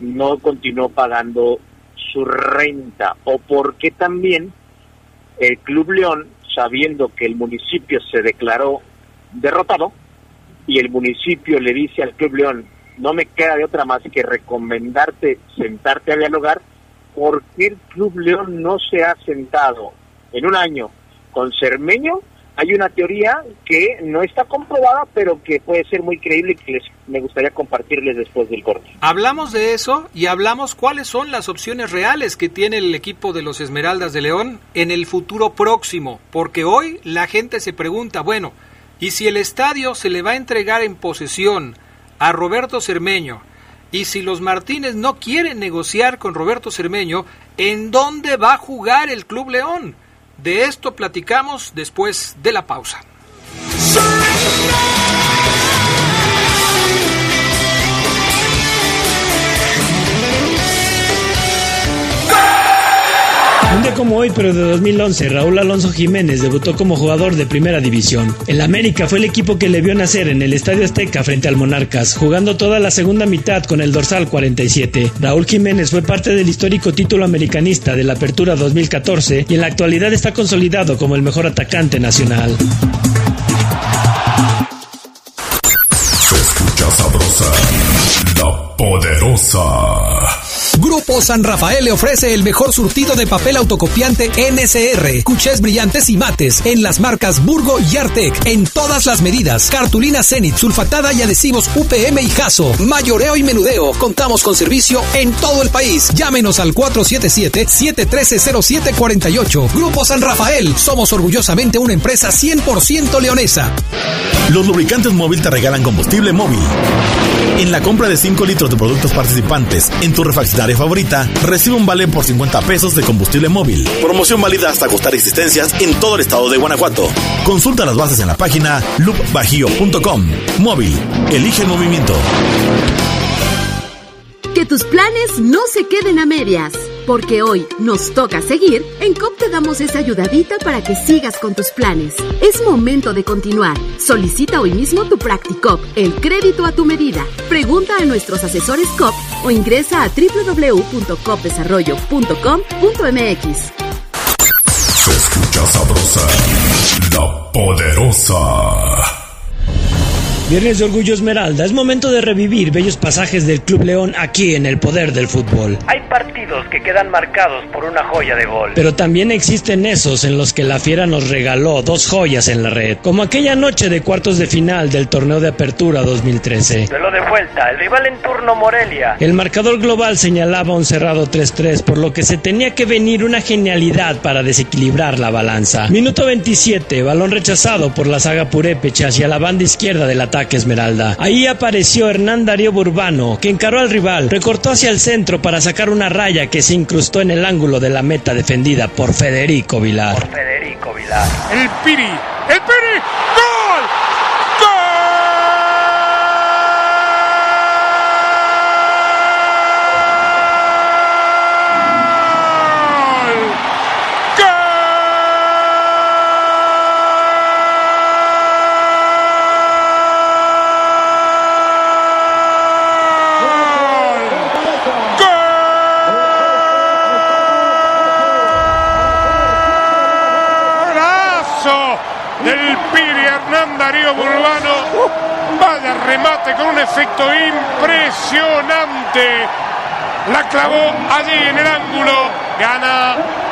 no continuó pagando su renta o por qué también el Club León, sabiendo que el municipio se declaró derrotado y el municipio le dice al Club León, no me queda de otra más que recomendarte sentarte a dialogar, ¿por qué el Club León no se ha sentado en un año con Cermeño? Hay una teoría que no está comprobada, pero que puede ser muy creíble y que les, me gustaría compartirles después del corte. Hablamos de eso y hablamos cuáles son las opciones reales que tiene el equipo de los Esmeraldas de León en el futuro próximo, porque hoy la gente se pregunta, bueno, ¿y si el estadio se le va a entregar en posesión a Roberto Cermeño? Y si los Martínez no quieren negociar con Roberto Cermeño, ¿en dónde va a jugar el Club León? De esto platicamos después de la pausa. Como hoy, pero de 2011, Raúl Alonso Jiménez debutó como jugador de primera división. El América fue el equipo que le vio nacer en el Estadio Azteca frente al Monarcas, jugando toda la segunda mitad con el dorsal 47. Raúl Jiménez fue parte del histórico título americanista de la Apertura 2014 y en la actualidad está consolidado como el mejor atacante nacional. Se escucha sabrosa, la poderosa. Grupo San Rafael le ofrece el mejor surtido de papel autocopiante NSR, cuchés brillantes y mates en las marcas Burgo y Artec en todas las medidas. Cartulina Zenit, sulfatada y adhesivos UPM y Jaso. Mayoreo y menudeo. Contamos con servicio en todo el país. Llámenos al 477-713-0748. Grupo San Rafael. Somos orgullosamente una empresa 100% leonesa. Los lubricantes móvil te regalan combustible móvil. En la compra de 5 litros de productos participantes en tu refaccionaria favorita, recibe un vale por 50 pesos de combustible móvil. Promoción válida hasta costar existencias en todo el estado de Guanajuato. Consulta las bases en la página loopbajío.com. Móvil, elige el movimiento. Que tus planes no se queden a medias. Porque hoy nos toca seguir, en COP te damos esa ayudadita para que sigas con tus planes. Es momento de continuar. Solicita hoy mismo tu Practicop, el crédito a tu medida. Pregunta a nuestros asesores COP o ingresa a www.copdesarrollo.com.mx. Se escucha sabrosa, la poderosa. Viernes de Orgullo Esmeralda, es momento de revivir bellos pasajes del Club León aquí en el poder del fútbol. Hay partidos que quedan marcados por una joya de gol. Pero también existen esos en los que la fiera nos regaló dos joyas en la red, como aquella noche de cuartos de final del torneo de apertura 2013. Duelo de vuelta, el rival en turno Morelia. El marcador global señalaba un cerrado 3-3, por lo que se tenía que venir una genialidad para desequilibrar la balanza. Minuto 27, balón rechazado por la saga Purépecha hacia la banda izquierda del ataque Esmeralda. Ahí apareció Hernán Darío Burbano, que encaró al rival, recortó hacia el centro para sacar una raya que se incrustó en el ángulo de la meta defendida por Federico Vilar. Por Federico Vilar. El Piri, el Piri. del Piri Hernán Darío Burbano. Vaya remate con un efecto impresionante. La clavó allí en el ángulo. Gana León 1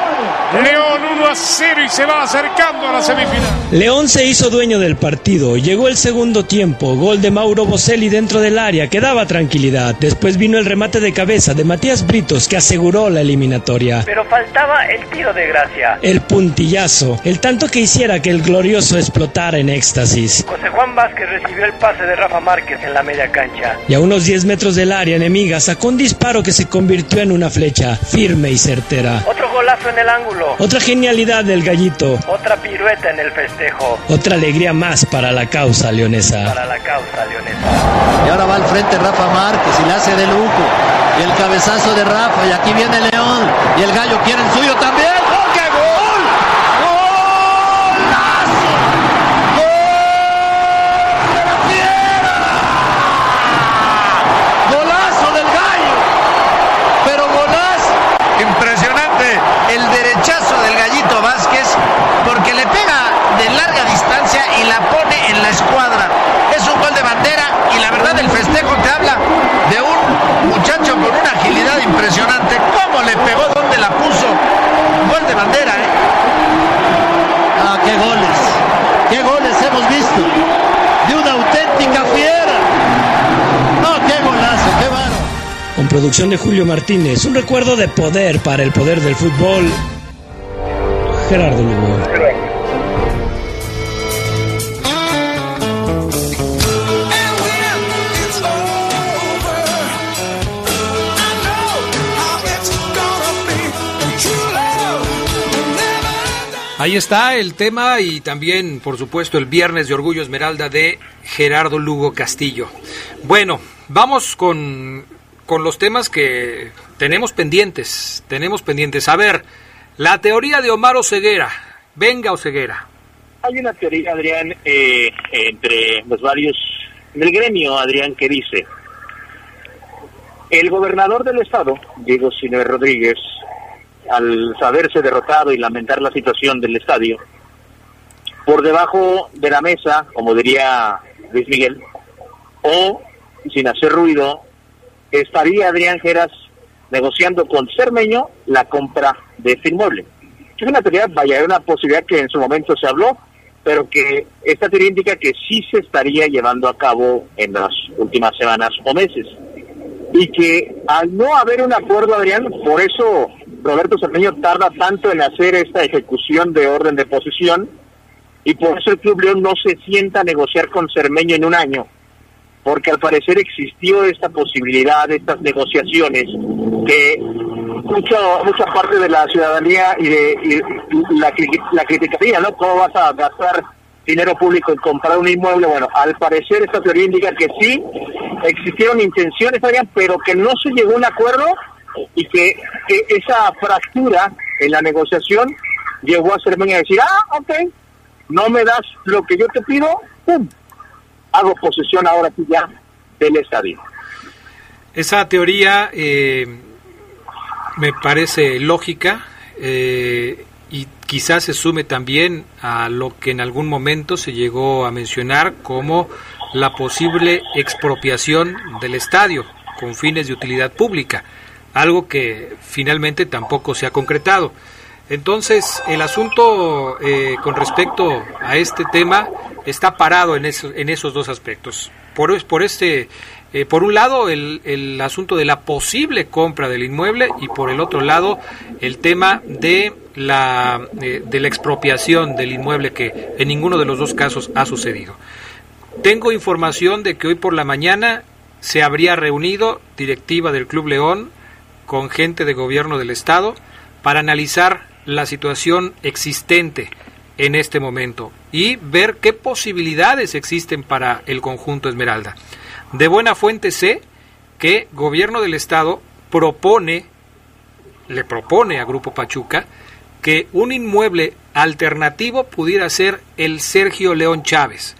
a 0 y se va acercando a la semifinal. León se hizo dueño del partido. Llegó el segundo tiempo. Gol de Mauro Boselli dentro del área que daba tranquilidad. Después vino el remate de cabeza de Matías Britos que aseguró la eliminatoria. Pero faltaba el tiro de gracia. El puntillazo. El tanto que hiciera que el glorioso explotara en éxtasis. José Juan Vázquez recibió el pase de Rafa Márquez en la media cancha. Y a unos 10 metros del área enemiga sacó un disparo que se convirtió en una flecha firme y certera. Otro golazo en el ángulo. Otra genialidad del gallito. Otra pirueta en el festejo. Otra alegría más para la causa leonesa. Para la causa leonesa. Y ahora va al frente Rafa Márquez y la hace de lujo. Y el cabezazo de Rafa. Y aquí viene León. Y el gallo quiere el suyo también. Producción de Julio Martínez. Un recuerdo de poder para el poder del fútbol. Gerardo Lugo. Ahí está el tema y también, por supuesto, el viernes de Orgullo Esmeralda de Gerardo Lugo Castillo. Bueno, vamos con, con los temas que tenemos pendientes. Tenemos pendientes. A ver, la teoría de Omar Oseguera. Venga, Oseguera. Hay una teoría, Adrián, eh, entre los varios del gremio, Adrián, que dice: el gobernador del estado, Diego Sinue Rodríguez, al saberse derrotado y lamentar la situación del estadio, por debajo de la mesa, como diría Luis Miguel, o sin hacer ruido, estaría Adrián Geras negociando con Cermeño la compra de este inmueble. Es una teoría, vaya, una posibilidad que en su momento se habló, pero que esta teoría indica que sí se estaría llevando a cabo en las últimas semanas o meses. Y que al no haber un acuerdo, Adrián, por eso Roberto Cermeño tarda tanto en hacer esta ejecución de orden de posesión y por eso el Club León no se sienta a negociar con Cermeño en un año, porque al parecer existió esta posibilidad, estas negociaciones que mucha mucha parte de la ciudadanía y de la, la criticaría, ¿no? ¿Cómo vas a gastar dinero público en comprar un inmueble? Bueno, al parecer esta teoría indica que sí, existieron intenciones, pero que no se llegó a un acuerdo y que, esa fractura en la negociación llegó a Cermeño a decir, ah, ok, no me das lo que yo te pido, ¡pum! Hago posesión ahora sí ya del estadio. Esa teoría eh, me parece lógica eh, y quizás se sume también a lo que en algún momento se llegó a mencionar como la posible expropiación del estadio con fines de utilidad pública algo que finalmente tampoco se ha concretado. Entonces, el asunto eh, con respecto a este tema está parado en, en esos dos aspectos. Por, por, este, eh, por un lado, el, el, asunto de la posible compra del inmueble y por el otro lado, el tema de la, eh, de la expropiación del inmueble que en ninguno de los dos casos ha sucedido. Tengo información de que hoy por la mañana se habría reunido directiva del Club León, con gente de gobierno del Estado para analizar la situación existente en este momento y ver qué posibilidades existen para el conjunto Esmeralda. De buena fuente sé que gobierno del Estado propone, le propone a Grupo Pachuca, que un inmueble alternativo pudiera ser el Sergio León Chávez.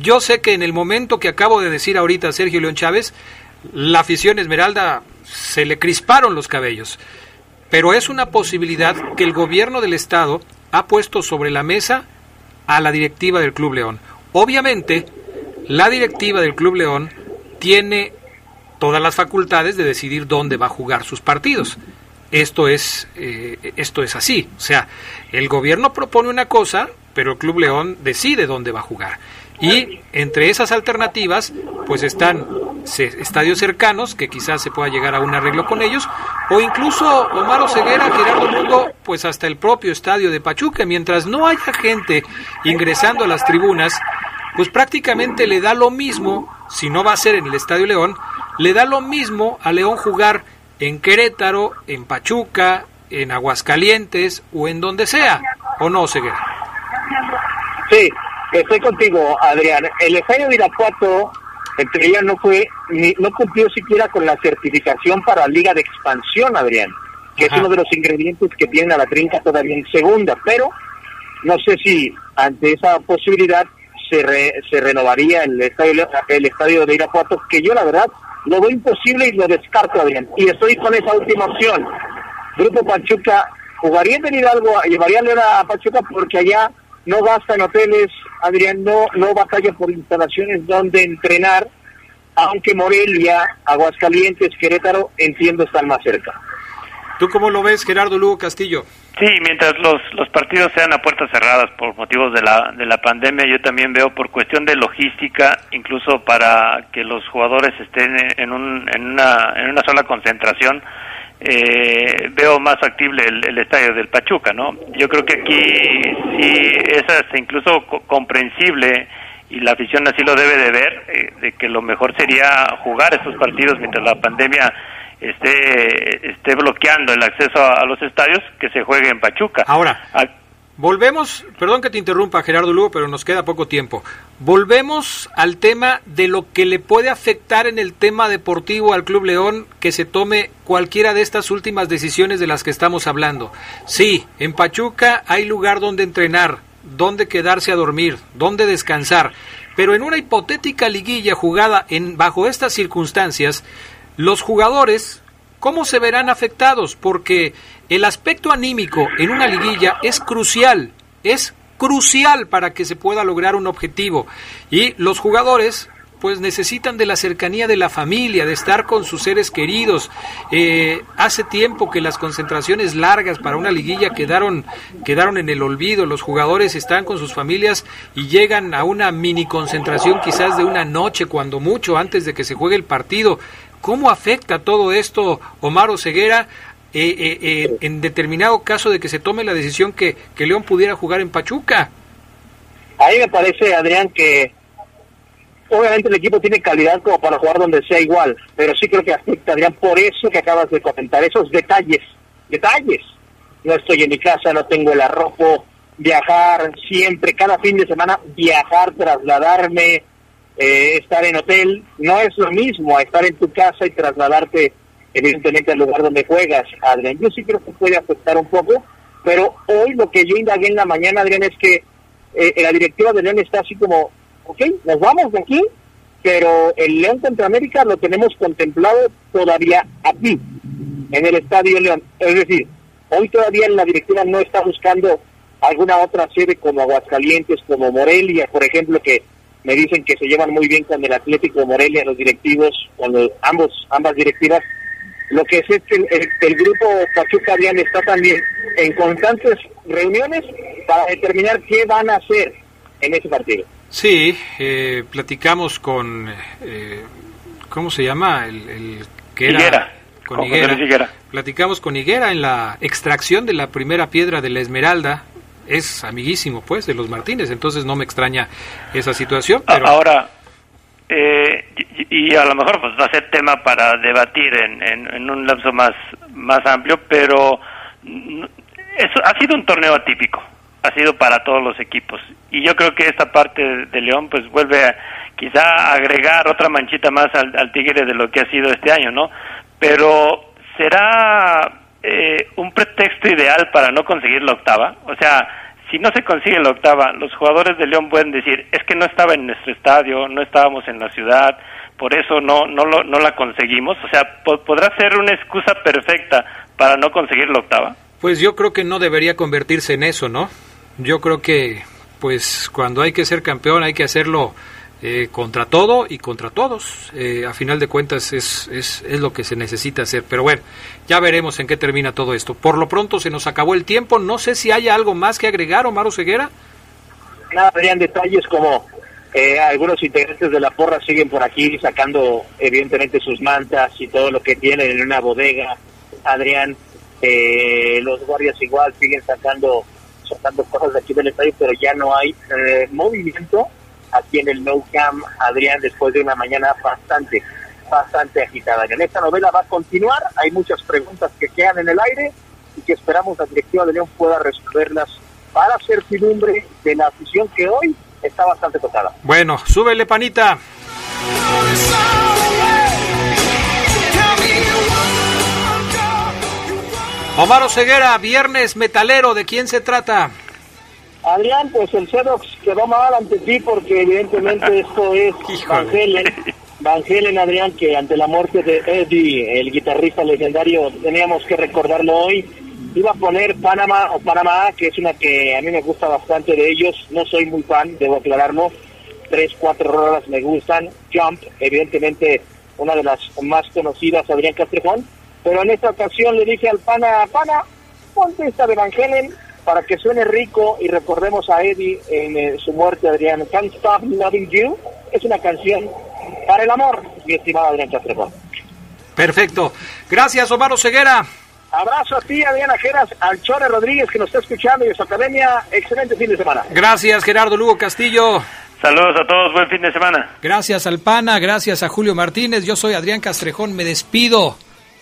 Yo sé que en el momento que acabo de decir ahorita Sergio León Chávez, la afición Esmeralda se le crisparon los cabellos. Pero es una posibilidad que el gobierno del Estado ha puesto sobre la mesa a la directiva del Club León. Obviamente, la directiva del Club León tiene todas las facultades de decidir dónde va a jugar sus partidos. Esto es, eh, esto es así. O sea, el gobierno propone una cosa, pero el Club León decide dónde va a jugar. Y entre esas alternativas, pues están estadios cercanos, que quizás se pueda llegar a un arreglo con ellos, o incluso Omar Oseguera, Gerardo Lugo, pues hasta el propio estadio de Pachuca, mientras no haya gente ingresando a las tribunas, pues prácticamente le da lo mismo, si no va a ser en el Estadio León, le da lo mismo a León jugar en Querétaro, en Pachuca, en Aguascalientes o en donde sea, ¿o no, Oseguera? Sí, Estoy contigo, Adrián. El estadio de Irapuato, en teoría, no fue, ni, no cumplió siquiera con la certificación para Liga de Expansión, Adrián, que es uno de los ingredientes que tiene a la trinca todavía en segunda, pero no sé si ante esa posibilidad se, se renovaría el estadio, el estadio de Irapuato, que yo la verdad lo veo imposible y lo descarto, Adrián. Y estoy con esa última opción. Grupo Pachuca jugaría en Hidalgo, llevaría a Pachuca porque allá no basta en hoteles, Adrián, no, no batalla por instalaciones donde entrenar, aunque Morelia, Aguascalientes, Querétaro, entiendo, están más cerca. ¿Tú cómo lo ves, Gerardo Lugo Castillo? Sí, mientras los, los partidos sean a puertas cerradas por motivos de la, de la pandemia, yo también veo por cuestión de logística, incluso para que los jugadores estén en, un, en, una, en una sola concentración, eh, veo más factible el, estadio del Pachuca, ¿no? Yo creo que aquí sí es hasta incluso comprensible y la afición así lo debe de ver, eh, de que lo mejor sería jugar estos partidos mientras la pandemia esté, esté bloqueando el acceso a, los estadios, que se juegue en Pachuca. Ahora, volvemos, perdón que te interrumpa Gerardo Lugo, pero nos queda poco tiempo. Volvemos al tema de lo que le puede afectar en el tema deportivo al Club León que se tome cualquiera de estas últimas decisiones de las que estamos hablando. Sí, en Pachuca hay lugar donde entrenar, donde quedarse a dormir, donde descansar, pero en una hipotética liguilla jugada en bajo estas circunstancias, los jugadores, ¿cómo se verán afectados? Porque el aspecto anímico en una liguilla es crucial, es crucial para que se pueda lograr un objetivo. Y los jugadores pues necesitan de la cercanía de la familia, de estar con sus seres queridos. Eh, hace tiempo que las concentraciones largas para una liguilla quedaron, quedaron en el olvido. Los jugadores están con sus familias y llegan a una mini concentración quizás de una noche, cuando mucho, antes de que se juegue el partido. ¿Cómo afecta todo esto, Omar Oseguera, eh, eh, eh, en determinado caso de que se tome la decisión que, que León pudiera jugar en Pachuca? A mí me parece, Adrián, que obviamente el equipo tiene calidad como para jugar donde sea igual, pero sí creo que afecta, Adrián, por eso que acabas de comentar, esos detalles, detalles. No estoy en mi casa, no tengo el arrojo, viajar siempre, cada fin de semana, viajar, trasladarme, eh, estar en hotel no es lo mismo a estar en tu casa y trasladarte evidentemente al lugar donde juegas, Adrián. Yo sí creo que puede afectar un poco, pero hoy lo que yo indagué en la mañana, Adrián, es que eh, la directiva de León está así como, ok, nos vamos de aquí, pero el León contra América lo tenemos contemplado todavía aquí, en el Estadio León. Es decir, hoy todavía la directiva no está buscando alguna otra sede como Aguascalientes, como Morelia, por ejemplo, que me dicen que se llevan muy bien con el Atlético Morelia, los directivos, con ambos, ambas directivas. Lo que es que el, grupo Pachuca Dian está también en constantes reuniones para determinar qué van a hacer en ese partido. Sí, eh, platicamos con, eh, ¿cómo se llama? El, que era... Con Higuera. Platicamos con Higuera en la extracción de la primera piedra de la Esmeralda, es amiguísimo, pues, de los Martínez, entonces no me extraña esa situación. Pero... Ahora, eh, y, a lo mejor pues va a ser tema para debatir en, en, un lapso más, más amplio, pero eso ha sido un torneo atípico, ha sido para todos los equipos. Y yo creo que esta parte de León pues vuelve a quizá agregar otra manchita más al, al Tigre de lo que ha sido este año, ¿no? Pero será eh, un pretexto ideal para no conseguir la octava. O sea, si no se consigue la octava, los jugadores de León pueden decir, es que no estaba en nuestro estadio, no estábamos en la ciudad, por eso no, no, lo, no la conseguimos. O sea, ¿podrá ser una excusa perfecta para no conseguir la octava? Pues yo creo que no debería convertirse en eso, ¿no? Yo creo que, pues, cuando hay que ser campeón hay que hacerlo eh, contra todo y contra todos. Eh, a final de cuentas es, es, es, lo que se necesita hacer. Pero bueno, ya veremos en qué termina todo esto. Por lo pronto se nos acabó el tiempo. No sé si hay algo más que agregar, Omar Ceguera. Nada, habrían detalles como eh, algunos integrantes de la porra siguen por aquí sacando evidentemente sus mantas y todo lo que tienen en una bodega. Adrián, los guardias igual siguen sacando sacando cosas de aquí del estadio, pero ya no hay movimiento aquí en el No Cam, Adrián, después de una mañana bastante, bastante agitada. En esta novela va a continuar, hay muchas preguntas que quedan en el aire y que esperamos la directiva de León pueda resolverlas para certidumbre de la afición que hoy está bastante tocada. Bueno, súbele panita. Omar Ceguera, viernes metalero, ¿de quién se trata? Adrián, pues el Cedox quedó mal ante ti porque evidentemente esto es Van Helen. Van Helen, Adrián, que ante la muerte de Eddie, el guitarrista legendario, teníamos que recordarlo hoy. Iba a poner Panamá o Panamá, que es una que a mí me gusta bastante de ellos. No soy muy fan, debo aclararlo. Tres, cuatro horas me gustan. Jump, evidentemente una de las más conocidas, Adrián Castrejón. pero en esta ocasión le dije al pana, pana, ponte esta de Van Halen para que suene rico y recordemos a Eddie en eh, su muerte, Adrián. Can't Stop Loving You es una canción para el amor, mi estimado Adrián Castrejón. Perfecto. Gracias, Omar Ceguera. Abrazo a ti, Adriana Geras, al Chore Rodríguez que nos está escuchando y a su academia. Excelente fin de semana. Gracias, Gerardo Lugo Castillo. Saludos a todos, buen fin de semana. Gracias al PANA, gracias a Julio Martínez. Yo soy Adrián Castrejón, me despido.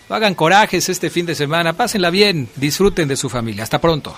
Hagan corajes este fin de semana, pásenla bien, disfruten de su familia. Hasta pronto.